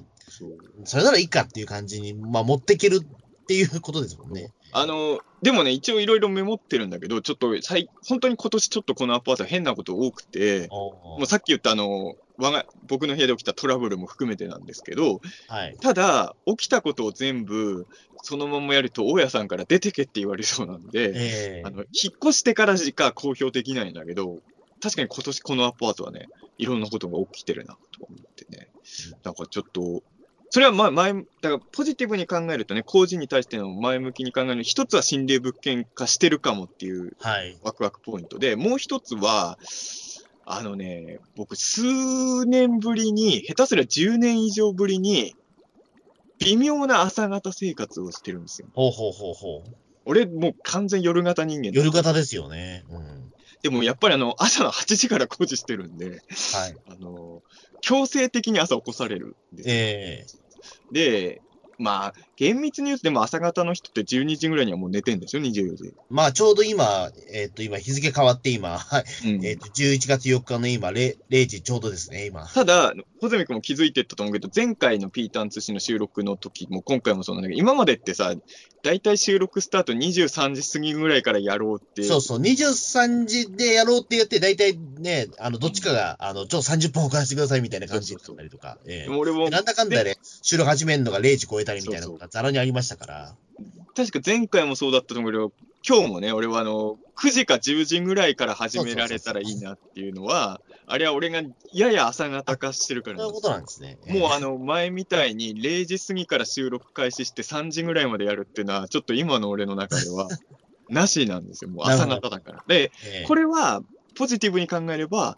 それならいいかっていう感じに、まあ、持っていけるっていうことですもんね。あの、でもね、一応いろいろメモってるんだけど、ちょっと、最本当に今年ちょっとこのアパートは変なこと多くて、もうさっき言ったあの、我が僕の部屋で起きたトラブルも含めてなんですけど、はい。ただ、起きたことを全部、そのままやると、大家さんから出てけって言われそうなんで、ええあの引っ越してからしか公表できないんだけど、確かに今年このアパートはね、いろんなことが起きてるなと思ってね。だからちょっと、それはまあ前、だからポジティブに考えるとね、工事に対しての前向きに考える一つは心霊物件化してるかもっていうはい。ワクワクポイントで、もう一つは、あのね、僕、数年ぶりに、下手すりゃ10年以上ぶりに、微妙な朝方生活をしてるんですよ。ほうほうほうほう。俺、もう完全夜型人間夜型ですよね。うん。でもやっぱりあの、朝の8時から工事してるんで、はい。あの、強制的に朝起こされるんですよ。ええで、まあ、厳密に言うと、でも朝方の人って12時ぐらいにはもう寝てんですよ、24時。まあ、ちょうど今、えっ、と、今、日付変わって今、はい。うんえっ、と、11月4日の今、0, 0時ちょうどですね、今。ただ、穂積君も気づいてったと思うけど、前回のピーターン通信の収録の時も、今回もそうなんだけど、今までってさ、大体収録スタート23時過ぎぐらいからやろうって、そうそう、23時でやろうって言って、大体ね、あの、どっちかが、あの、ちょ、30分遅らせてくださいみたいな感じだったりとか、え俺もでなんだかんだで、収録始めるのが0時超えたりみたいなのがざらにありましたから、確か前回もそうだったと思うけど、今日もね、俺はあの、9時か10時ぐらいから始められたらいいなっていうのは、あれは俺がやや朝方化してるからそういうことなんですね。もうあの、前みたいに0時過ぎから収録開始して3時ぐらいまでやるっていうのは、ちょっと今の俺の中では、なしなんですよ。もう朝方だから。で、ええこれは、ポジティブに考えれば、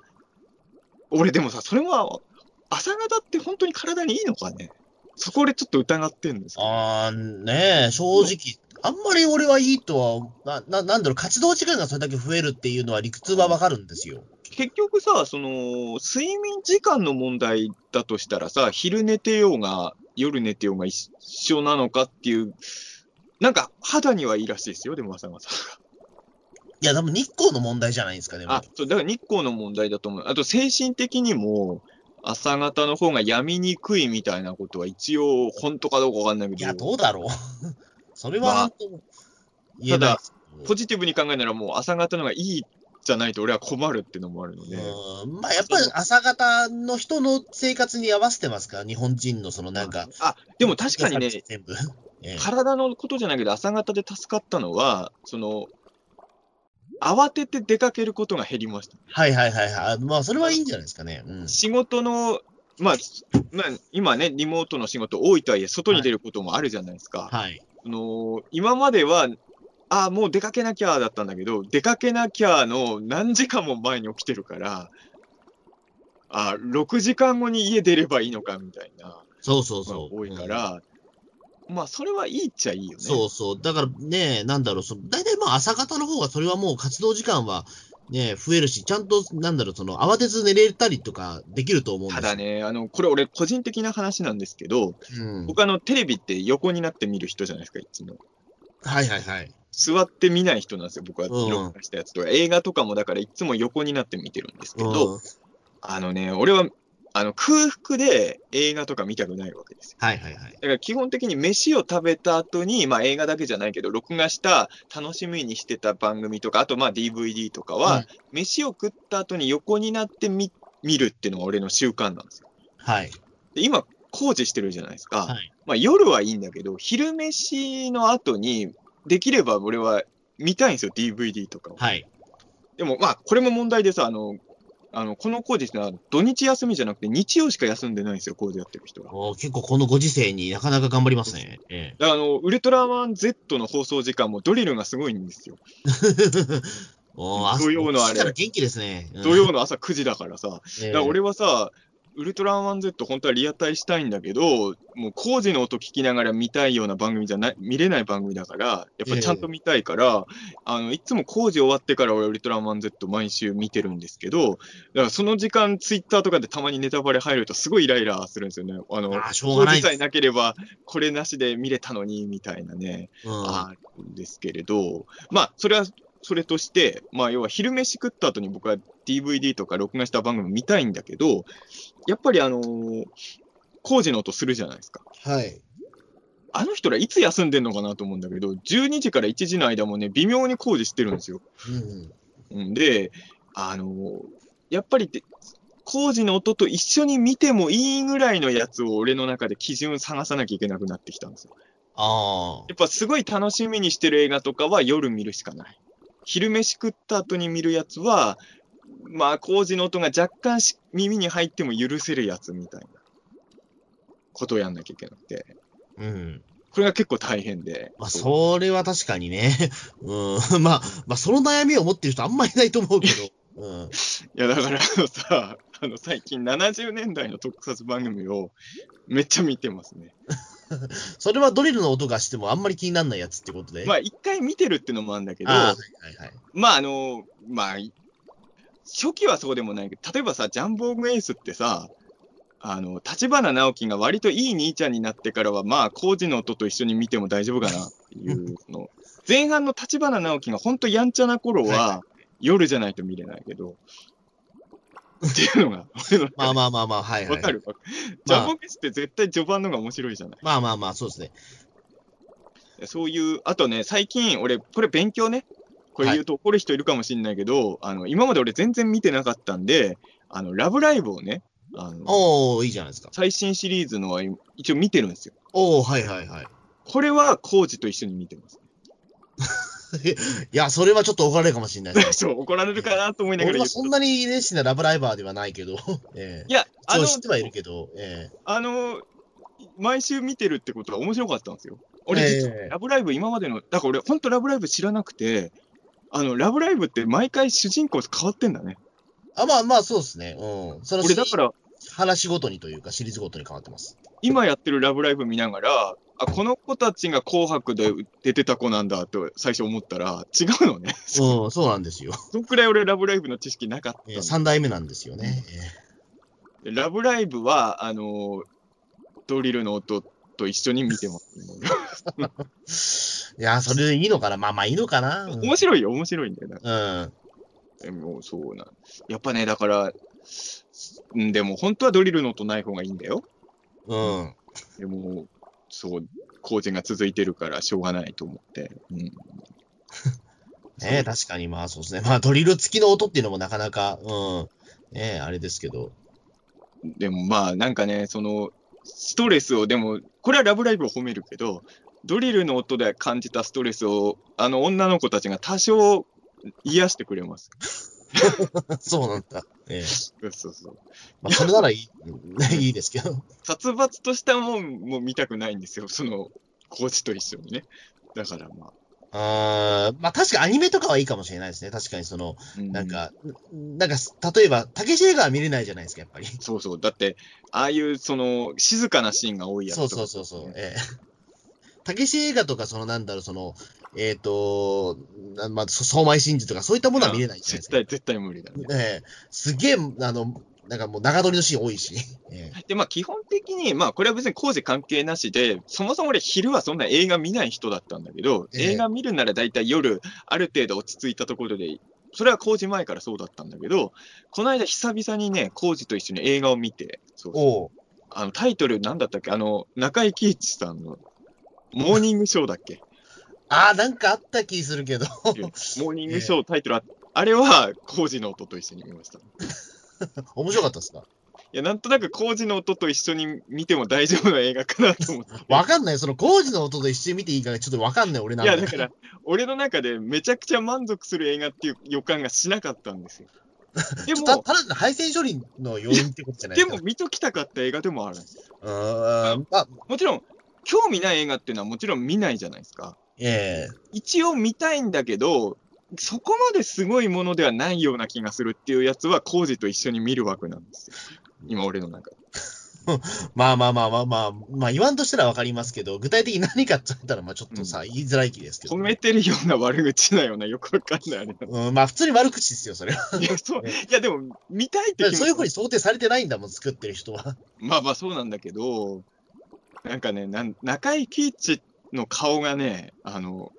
俺でもさ、それは、朝方って本当に体にいいのかね？そこ俺ちょっと疑ってんですけどあーねえ、正直、あんまり俺はいいとは、な、ななんだろう、活動時間がそれだけ増えるっていうのは理屈はわかるんですよ。結局さ、その、睡眠時間の問題だとしたらさ、昼寝てようが、夜寝てようが一緒なのかっていう、なんか肌にはいいらしいですよ、でも朝方が。いや、多分日光の問題じゃないですかね。あ、そう、だから日光の問題だと思う。あと精神的にも、朝方の方が病みにくいみたいなことは一応、本当かどうかわかんないけど、いや、どうだろう。それはまあなんとも言えないですけどポジティブに考えならもう朝方の方がいいじゃないと俺は困るっていうのもあるので、うんまあ、やっぱり朝方の人の生活に合わせてますから、日本人のそのなんか。あ、でも確かにね、全部。ええ体のことじゃないけど、朝方で助かったのは、その、慌てて出かけることが減りました。はいはいはいはい。あまあ、それはいいんじゃないですかね。うん。仕事の、まあ、まあ、今ね、リモートの仕事多いとはいえ、外に出ることもあるじゃないですか。はい。その今までは、あもう出かけなきゃだったんだけど、出かけなきゃの何時間も前に起きてるから、あ6時間後に家出ればいいのかみたいなそうそうそう。多いかうんら、まあ、それはいいっちゃいいよね。そうそう。だからね、なんだろう、そ大体まあ朝方の方がそれはもう活動時間はね、増えるし、ちゃんと、なんだろう、その慌てず寝れたりとかできると思うんですよただ。ね、あの、これ俺個人的な話なんですけど、うん。僕あの、テレビって横になって見る人じゃないですか、いつも。はいはいはい。座って見ない人なんですよ、僕はうん録画したやつとか。映画とかもだからいつも横になって見てるんですけど、うんあのね、俺は、あの、空腹で映画とか見たくないわけですよ。はいはいはい。だから基本的に飯を食べた後に、まあ映画だけじゃないけど、録画した楽しみにしてた番組とか、あとまあ DVD とかは、飯を食った後に横になって見見るっていうのが俺の習慣なんですよ。はい。で今、工事してるじゃないですか。はいまあ夜はいいんだけど、昼飯の後に、できれば俺は見たいんですよ、DVD とかを。はい。でもまあ、これも問題でさ、あの、あのこの工事ってのは土日休みじゃなくて日曜しか休んでないんですよ、工事やってる人が。お結構このご時世になかなか頑張りますね。えだからあの、ウルトラマン Z の放送時間もドリルがすごいんですよ。え。おー土曜のあれ朝から元気ですね。うん土曜の朝9時だからさ。ええだから俺はさ、ウルトラマン Z 本当はリアタイしたいんだけど、もう工事の音聞きながら見たいような番組じゃない、見れない番組だから、やっぱちゃんと見たいから、あの、いつも工事終わってから俺ウルトラマン Z 毎週見てるんですけど、だからその時間ツイッターとかでたまにネタバレ入るとすごいイライラするんですよね。あの、あーしょうがない工事さえなければこれなしで見れたのに、みたいなね。うんあるんですけれど、まあ、それはそれとして、まあ、要は昼飯食った後に僕は DVD とか録画した番組見たいんだけど、やっぱりあのー工事の音するじゃないですか。はい。あの人らいつ休んでんのかなと思うんだけど、12時から1時の間もね、微妙に工事してるんですよ。うん。うんで、あのやっぱりで工事の音と一緒に見てもいいぐらいのやつを俺の中で基準探さなきゃいけなくなってきたんですよ。ああ。やっぱすごい楽しみにしてる映画とかは夜見るしかない。昼飯食った後に見るやつは、まあ工事の音が若干し耳に入っても許せるやつみたいなことをやんなきゃいけなくて、うん。これが結構大変で。まあ、それは確かにね。うん。まあ、まあ、その悩みを持ってる人あんまりいないと思うけど。うん。いやだからあのさ、あの最近70年代の特撮番組をめっちゃ見てますね。それはドリルの音がしてもあんまり気にならないやつってことで。まあ一回見てるってのもあるんだけど、ああはいはいはい。まああの、まあ、初期はそうでもないけど、例えばさ、ジャンボーグエースってさ、あの、立花直樹が割といい兄ちゃんになってからは、まあ、工事の音と一緒に見ても大丈夫かなっていうの。前半の立花直樹が本当やんちゃな頃は、は夜じゃないと見れないけど、っていうのが、まあまあまあまあ、はいはい。わかるわかる。ジまあャンボスって絶対序盤のが面白いじゃない。まあまあまあ、そうですね。そういう、あとね、最近、俺、これ勉強ね。これ言うと怒る人いるかもしれないけど、あの、今まで俺全然見てなかったんで、あの、ラブライブをね、あの、おー、いいじゃないですか。最新シリーズのは一応見てるんですよ。おー、はいはいはい。これはコージと一緒に見てます。いや、それはちょっと怒られるかもしれないです。そう、怒られるかなと思いながら俺はそんなに熱心なラブライバーではないけど、ええいや、あの知ってはいるけど、えあの、毎週見てるってことは面白かったんですよ。俺、ラブライブ今までの、だから俺、本当ラブライブ知らなくて、あの、ラブライブって毎回主人公変わってんだね。えあ、まあまあ、そうですね。うん。その俺、だから、話ごとにというか、シリーズごとに変わってます。今やってるラブライブ見ながら、あ、この子たちが紅白で出てた子なんだと最初思ったら、違うのね。うん、そうなんですよ。そんくらい俺ラブライブの知識なかったええ三代目なんですよね。えでラブライブは、あのドリルの音と一緒に見てます。え いや、それでいいのかな？まあまあいいのかな。うん面白いよ、面白いんだよな。うん。でもそうなん。やっぱね、だから、うんでも本当はドリルの音ない方がいいんだよ。うん。でも、そう、工事が続いてるからしょうがないと思って。うん。ねえ、確かにまあそうですね。まあドリル付きの音っていうのもなかなか、うん。ねえ、あれですけど。でもまあ、なんかね、その、ストレスを、でも、これはラブライブを褒めるけど、ドリルの音で感じたストレスを、あの女の子たちが多少癒してくれます。そうなんだ。ええ。そうそうそう。まあそれならいい、ねいいですけど。殺伐としたもんも見たくないんですよ、その、コーチと一緒にね。だからまあ。あーまあ確かアニメとかはいいかもしれないですね。確かにその、うなん、か、なんか、例えば、たけし映画は見れないじゃないですか、やっぱり。そうそう。だって、ああいう、その、静かなシーンが多いやつそうそうそうそう。ええ。たけし映画とか、そのなんだろう、その、えっ、と、なまあ、そ相米真珠とか、そういったものは見れないじゃないですか。絶対、絶対無理だね。ええ。すげえ、あの、なんかもう長撮りのシーン多いし。ええ。で、まあ、基本的に、まあ、これは別に工事関係なしで、そもそも俺、昼はそんな映画見ない人だったんだけど、ええ。映画見るなら大体夜、ある程度落ち着いたところで、それは工事前からそうだったんだけど、この間久々にね、工事と一緒に映画を見て、そう。そう。あの、タイトルなんだったっけ？あの、中井貴一さんの、モーニングショーだっけ？ああ、なんかあった気するけど。モーニングショータイトルあ、あれは工事の音と一緒に見ました。い 面白かったですか？や、なんとなく工事の音と一緒に見ても大丈夫な映画かなと思って。わかんない。その工事の音と一緒に見ていいかがちょっとわかんない、俺なんいや、だから、俺の中でめちゃくちゃ満足する映画っていう予感がしなかったんですよ。でたも、ただの配線処理の要因ってことじゃないでか。ですも見ときたかった映画でもあるんですよ。うーん、まあ、もちろん、興味ない映画っていうのはもちろん見ないじゃないですか。ええ一応見たいんだけど、そこまですごいものではないような気がするっていうやつは、工事と一緒に見る枠なんですよ。今、俺の中で。まあまあまあまあまあ、まあ言わんとしたらわかりますけど、具体的に何かって言ったら、まあちょっとさ、言いづらい気ですけど、褒めてるような悪口なような、よくわかんないあれなうん、まあ普通に悪口ですよ、それは。いや、そう、いやでも、見たいってそういうふうに想定されてないんだもん、作ってる人は。まあまあそうなんだけど、なんかね、なん中井貴一の顔がね、あの、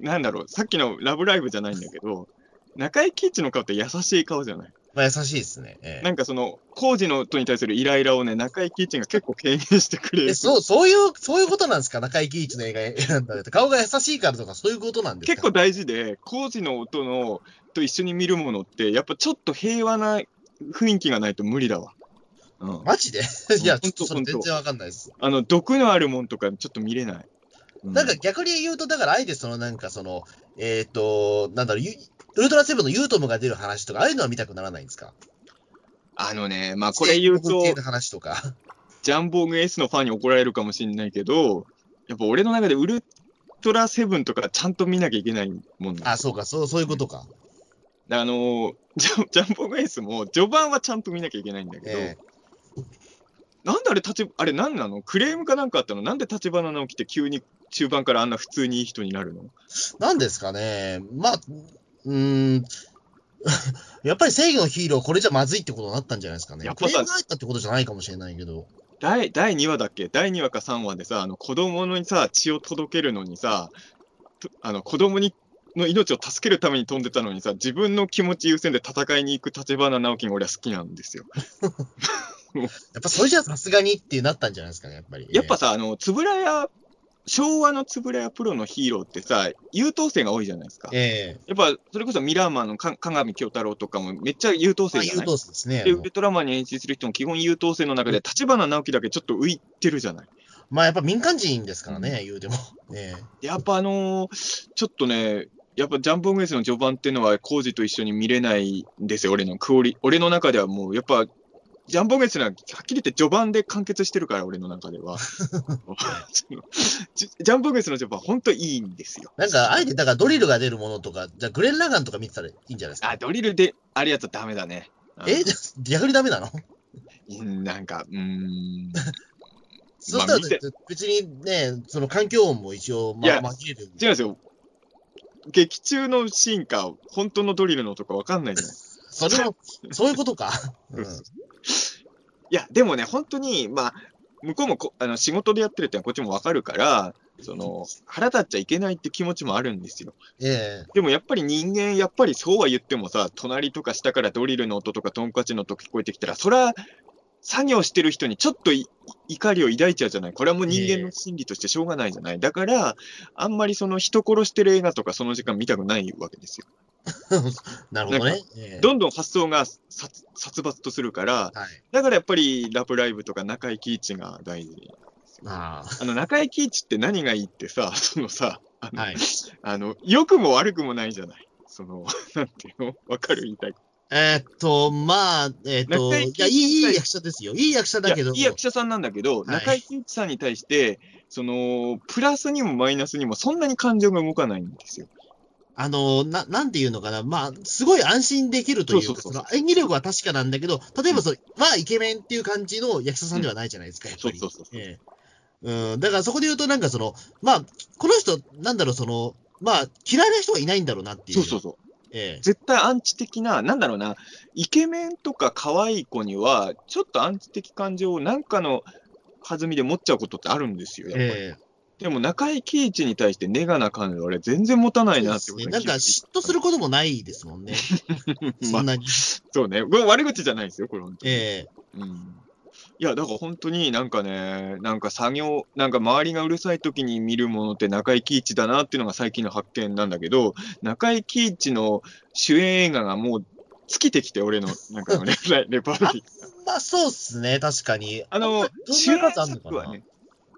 なんだろう、さっきのラブライブじゃないんだけど、中井貴一の顔って優しい顔じゃない？まあ優しいですね。ええなんかその、工事の音に対するイライラをね、中井貴一が結構軽減してくれる。えそう、そういう、そういうことなんですか？中井貴一の映画選んだって。顔が優しいからとかそういうことなんですか？結構大事で、工事の音のと一緒に見るものって、やっぱちょっと平和な雰囲気がないと無理だわ。うん。マジで？いや、ちょっとそれ全然わかんないです。あの、毒のあるもんとかちょっと見れない。うなんか逆に言うと、だからあえてそのなんかその、えっ、と、なんだろう、ゆウルトラセブンのユートムが出る話とか、ああいうのは見たくならないんですか？あのね、まあこれ言うと、系の話とか。ジャンボーグ S のファンに怒られるかもしれないけど、やっぱ俺の中でウルトラセブンとかちゃんと見なきゃいけないもんあ、そうか、そう、そういうことか。であのー ジャンジャンボーグ S も序盤はちゃんと見なきゃいけないんだけど、えなんであれ立ち、あれなんなの？クレームかなんかあったの？なんで立花直樹って急に中盤からあんな普通にいい人になるの？えなんですかね。まあ、うーん。やっぱり正義のヒーロー、これじゃまずいってことになったんじゃないですかね。やっぱさ入ったってことじゃないかもしれないけど。第第2話だっけ？第2話か3話でさ、あの子供にさ、血を届けるのにさ、とあの子供にの命を助けるために飛んでたのにさ、自分の気持ち優先で戦いに行く立花直樹が俺は好きなんですよ。やっぱそれじゃさすがにってなったんじゃないですかね、やっぱり。やっぱさ、あの、つぶらや、昭和のつぶらやプロのヒーローってさ、優等生が多いじゃないですか。ええやっぱ、それこそミラーマンのか鏡京太郎とかもめっちゃ優等生じゃない？等生ですね。で、ウルトラマンに演出する人も基本優等生の中で、立花直樹だけちょっと浮いてるじゃない？まあやっぱ民間人ですからね、言うても。ええやっぱあのーちょっとね、やっぱジャンボングエースの序盤っていうのは、工事と一緒に見れないんですよ、俺のクオリ。俺の中ではもう、やっぱ、ジャンボングエースははっきり言って序盤で完結してるから、俺の中では。ジ ジャンボ ングエースの序盤、本当いいんですよ。なんか、あえて、だからドリルが出るものとか、じゃあグレン・ラガンとか見てたらいいんじゃないですか？あ、ドリルであるやつはダメだね。うんえじゃあ逆にダメなの？うんなんか、うーん。そしたら別にね、その環境音も一応、まあ、紛れる。違うんですよ。劇中のシーンか、本当のドリルの音か分かんないじゃないそれも、そういうことか。うんいや、でもね、本当に、まあ、向こうもこあの仕事でやってるってのはこっちもわかるから、その、腹立っちゃいけないって気持ちもあるんですよ。ええでもやっぱり人間、やっぱりそうは言ってもさ、隣とか下からドリルの音とかトンカチの音聞こえてきたら、それは、作業してる人にちょっとい怒りを抱いちゃうじゃない。これはもう人間の心理としてしょうがないじゃない。だから、あんまりその人殺してる映画とかその時間見たくないわけですよ。なるほどね。ええどんどん発想が殺殺伐とするから、はい。だからやっぱりラブライブとか中井貴一が大事。ああの、中井貴一って何がいいってさ、そのさ、あの、あはい。あの良くも悪くもないじゃない。その、なんていうの？わかる？言いたい。えーっと、まあ、えーっと、いや、いい、いい役者ですよ。いい役者だけど、いやいい役者さんなんだけど、い中井貴一さんに対して、その、プラスにもマイナスにもそんなに感情が動かないんですよ。あの、な、なんていうのかな、まあ、すごい安心できるというか、そうそうそうその演技力は確かなんだけど、例えばそれ、まあ、イケメンっていう感じの役者さんではないじゃないですか、やっぱり。そうそうそうええうん、だからそこで言うと、なんかその、まあ、この人、なんだろう、その、まあ、嫌いな人がいないんだろうなっていう。そうそうそう。ええ絶対アンチ的な、なんだろうな、イケメンとか可愛い子には、ちょっとアンチ的感情をなんかの弾みで持っちゃうことってあるんですよ、やっぱり。ええでも中井貴一に対してネガな感情、俺全然持たないなってことですね。なんか嫉妬することもないですもんね。まあ、そんなに。そうね。悪口じゃないですよ、これ本当に。ええうん。いや、だから本当になんかね、なんか作業、なんか周りがうるさい時に見るものって中井貴一だなっていうのが最近の発見なんだけど、中井貴一の主演映画がもう尽きてきて、俺の、なんかレレレパートリー。まあ、そうっすね、確かに。あの、主演作はね、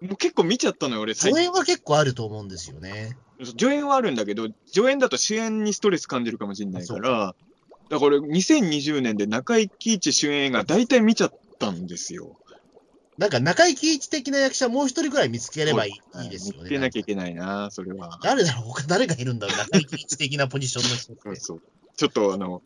もう結構見ちゃったのよ、俺最近。助演は結構あると思うんですよね。助演はあるんだけど、助演だと主演にストレス感じるかもしれないから、だから俺2020年で中井貴一主演映画大体見ちゃったんですよ。なんか中井貴一的な役者もう一人くらい見つければいい,、いいですよね。見つけなきゃいけないな、それは。誰だろう？他 誰がいるんだろう？中井貴一的なポジションの人って。そうそう。ちょっとあの、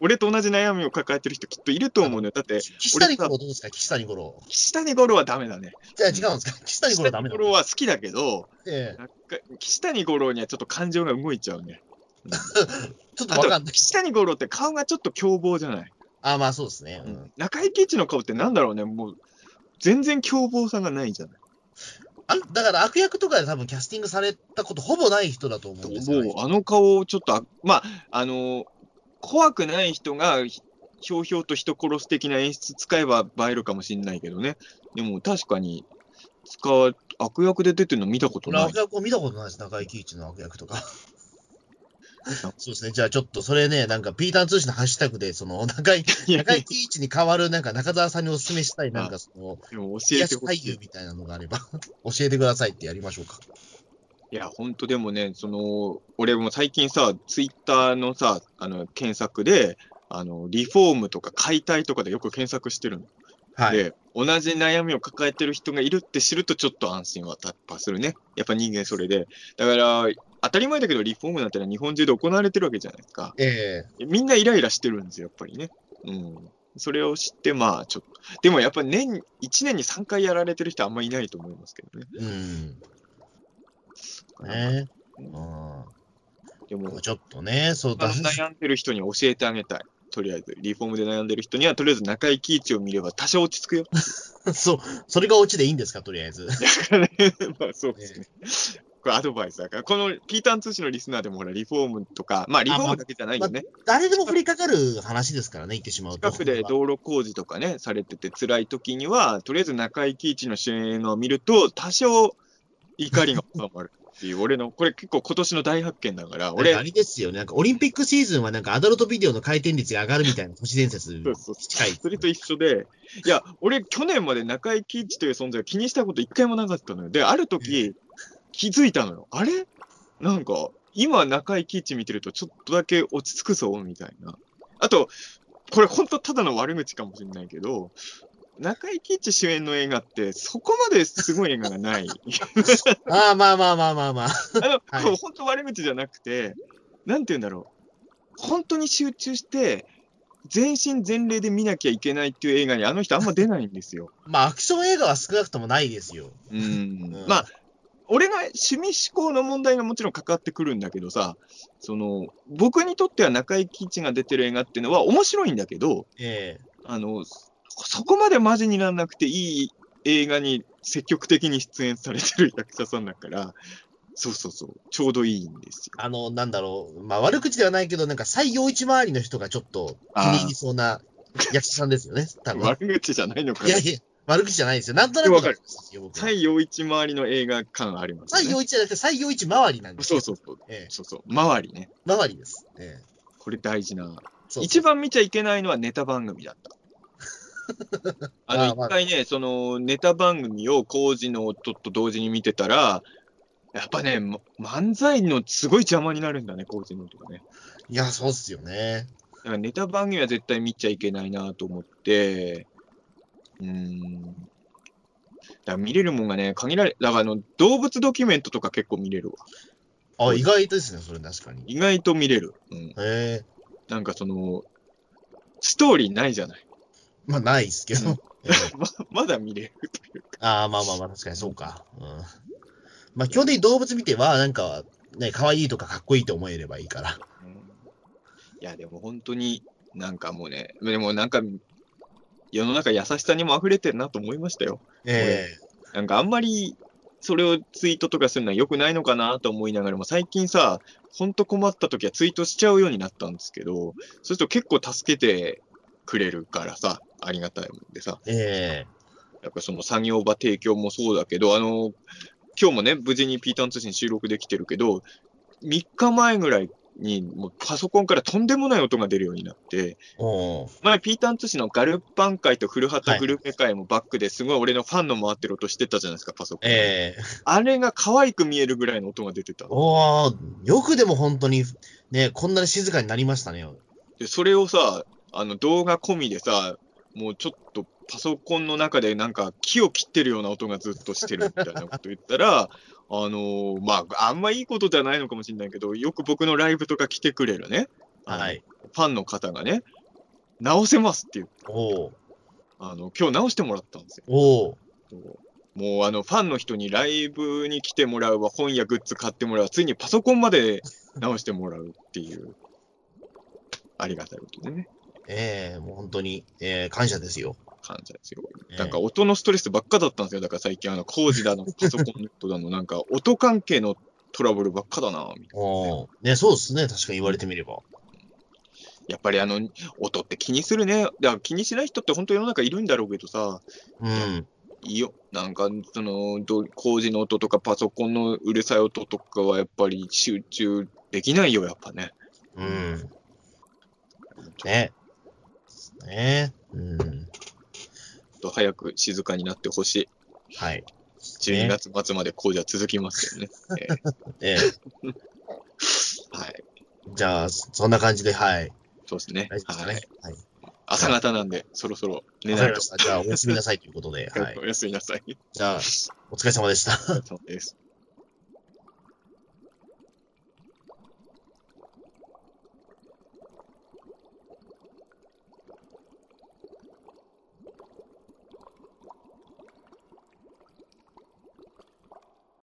俺と同じ悩みを抱えてる人きっといると思うのよ。だって、岸谷五郎どうですか？岸谷五郎。岸谷五郎はダメだね。じゃあ違うんですか？岸谷岸谷五郎ダメなの五郎は好きだけど、ええなんか岸谷五郎にはちょっと感情が動いちゃうね。ちょっと、わかんない。岸谷五郎って顔がちょっと凶暴じゃない？あ、まあそうですね。うん。中井貴一の顔ってなんだろうね、もう、全然凶暴さがないじゃない。あだから悪役とかで多分キャスティングされたことほぼない人だと思うんですよ、ね。あの顔をちょっとあ、まあ、あの、怖くない人がひひょうひょうと人殺す的な演出使えば映えるかもしんないけどね。でも確かに、使う、悪役で出てるの見たことない俺悪。役を見たことないです、中井貴一の悪役とか。そうですね。じゃあちょっとそれね、なんかピーターン通信のハッシュタグで、その中井、中井貴一に代わるなんか中澤さんにお勧めしたい、なんかその、教えてほしい優。みたいなのがあれば、教えてくださいってやりましょうか。いや、ほんとでもね、その、俺も最近さ、ツイッターのさ、あの、検索で、あの、リフォームとか解体とかでよく検索してるの。はい。で、同じ悩みを抱えてる人がいるって知るとちょっと安心はやっぱするね。やっぱ人間それで。だから、当たり前だけどリフォームなんてのは日本中で行われてるわけじゃないですか。えみんなイライラしてるんですよ、やっぱりね。うん。それを知って、まあ、ちょっと。でもやっぱ年、1年に3回やられてる人あんまいないと思いますけどね。えうん。ねえ。うん。でも、ちょっとね、そうだ。悩んでる人に教えてあげたい。とりあえず、リフォームで悩んでる人には、とりあえず中井貴一を見れば多少落ち着くよ。そう、それがオチでいいんですか、とりあえず。だからね、まあそうですね。これアドバイスだから、このピーターン通信のリスナーでもほら、リフォームとか、まあリフォームだけじゃないよね。誰でも降りかかる話ですからね、言ってしまうと。近くで道路工事とかね、されてて辛い時には、とりあえず中井貴一の主演を見ると、多少怒りが収まるっていう、俺の、これ結構今年の大発見だから、俺、俺、あれですよね。なんかオリンピックシーズンはなんかアダルトビデオの回転率が上がるみたいな都市伝説そう。それと一緒で、いや、俺、去年まで中井貴一という存在を気にしたこと一回もなかったのよ。で、ある時、気づいたのよ。あれ？なんか、今、中井貴一見てると、ちょっとだけ落ち着くぞ、みたいな。あと、これ本当ただの悪口かもしれないけど、中井貴一主演の映画って、そこまですごい映画がない。ああ、まあまあまあまあまあ。あの、本当悪口じゃなくて、なんて言うんだろう。本当に集中して、全身全霊で見なきゃいけないっていう映画にあの人あんま出ないんですよ。まあ、アクション映画は少なくともないですよ。うんうんまあ、俺の趣味思考の問題がもちろん関わってくるんだけどさ、その、僕にとっては中井貴一が出てる映画っていうのは面白いんだけど、ええあの、そこまでマジにならなくていい映画に積極的に出演されてる役者さんだから、そうそうそう、ちょうどいいんですよ。あの、なんだろう。まあ、悪口ではないけど、なんか、西洋一周りの人がちょっと気に入りそうな役者さんですよね。多分。悪口じゃないのかないや。いや、悪口じゃないですよ。なんとなくわかるですよ、僕は西洋一回りの映画感ありますね。西洋一じゃなくて、西洋一周りなんですよ。そうそうそう。ええそうそう。周りね。周りです。ええこれ大事な。そう一番見ちゃいけないのはネタ番組だった。あの、一回ね、その、ネタ番組を工事の音と同時に見てたら、やっぱね、ま漫才のすごい邪魔になるんだね、工事の音がね。いや、そうっすよね。だからネタ番組は絶対見ちゃいけないなと思って、うーん。だ見れるもんがね、限られ、だからあの、動物ドキュメントとか結構見れるわ。あ、意外とですね、それ確かに。意外と見れる。うん。へえ。なんかその、ストーリーないじゃない。まあ、ないっすけど。ままだ見れるというか。ああ、まあまあまあ、確かにそうか。うん。まあ、基本的に動物見ては、なんか、ね、可愛いとかかっこいいと思えればいいから。いや、でも本当になんかもうね、でもなんか、世の中優しさにも溢れてるなと思いましたよ。えなんかあんまり、それをツイートとかするのは良くないのかなと思いながらも、最近さ、本当困った時はツイートしちゃうようになったんですけど、そうすると結構助けてくれるからさ、ありがたいもんでさ、ええ。やっぱその作業場提供もそうだけど、あの、今日もね、無事にピーターン通信収録できてるけど、3日前ぐらいにもうパソコンからとんでもない音が出るようになって、前、ピーターン通信のガルパン会と古畑グルメ会もバックですごい俺のファンの回ってる音してたじゃないですか、パソコン。ええあれが可愛く見えるぐらいの音が出てた。おーよくでも本当に、ね、こんなに静かになりましたね。で、それをさ、あの動画込みでさ、もうちょっとパソコンの中でなんか木を切ってるような音がずっとしてるみたいなこと言ったら、あのーまあ、あんまいいことじゃないのかもしれないけど、よく僕のライブとか来てくれるね、はい。ファンの方がね、直せますって言う。おーあの、今日直してもらったんですよ。おーもうあのファンの人にライブに来てもらうわ、本やグッズ買ってもらうわ、ついにパソコンまで直してもらうっていう、ありがたいことでね、ええもう本当に、ええ感謝ですよ。感謝ですよ。ええなんか音のストレスばっかだったんですよ。だから最近、あの工事だの、パソコンだの、なんか音関係のトラブルばっかだな、みたいおーね、そうですね。確かに言われてみれば。やっぱりあの、音って気にするね。だから気にしない人って本当世の中いるんだろうけどさ、うん。いいよ。なんか、その、ど工事の音とかパソコンのうるさい音とかはやっぱり集中できないよ、やっぱね。うん。ね。ね。うん。と早く静かになってほしい。はい。12月末まで工事は続きますよね。ええーはい。ーじゃあ、そんな感じで、はい。そうですね。大丈夫ですかはいね。はい。朝方なんで、そろそろ寝ないと。じゃあ、おやすみなさいということで、はい。おやすみなさい。じゃあ、お疲れ様でした。そうです。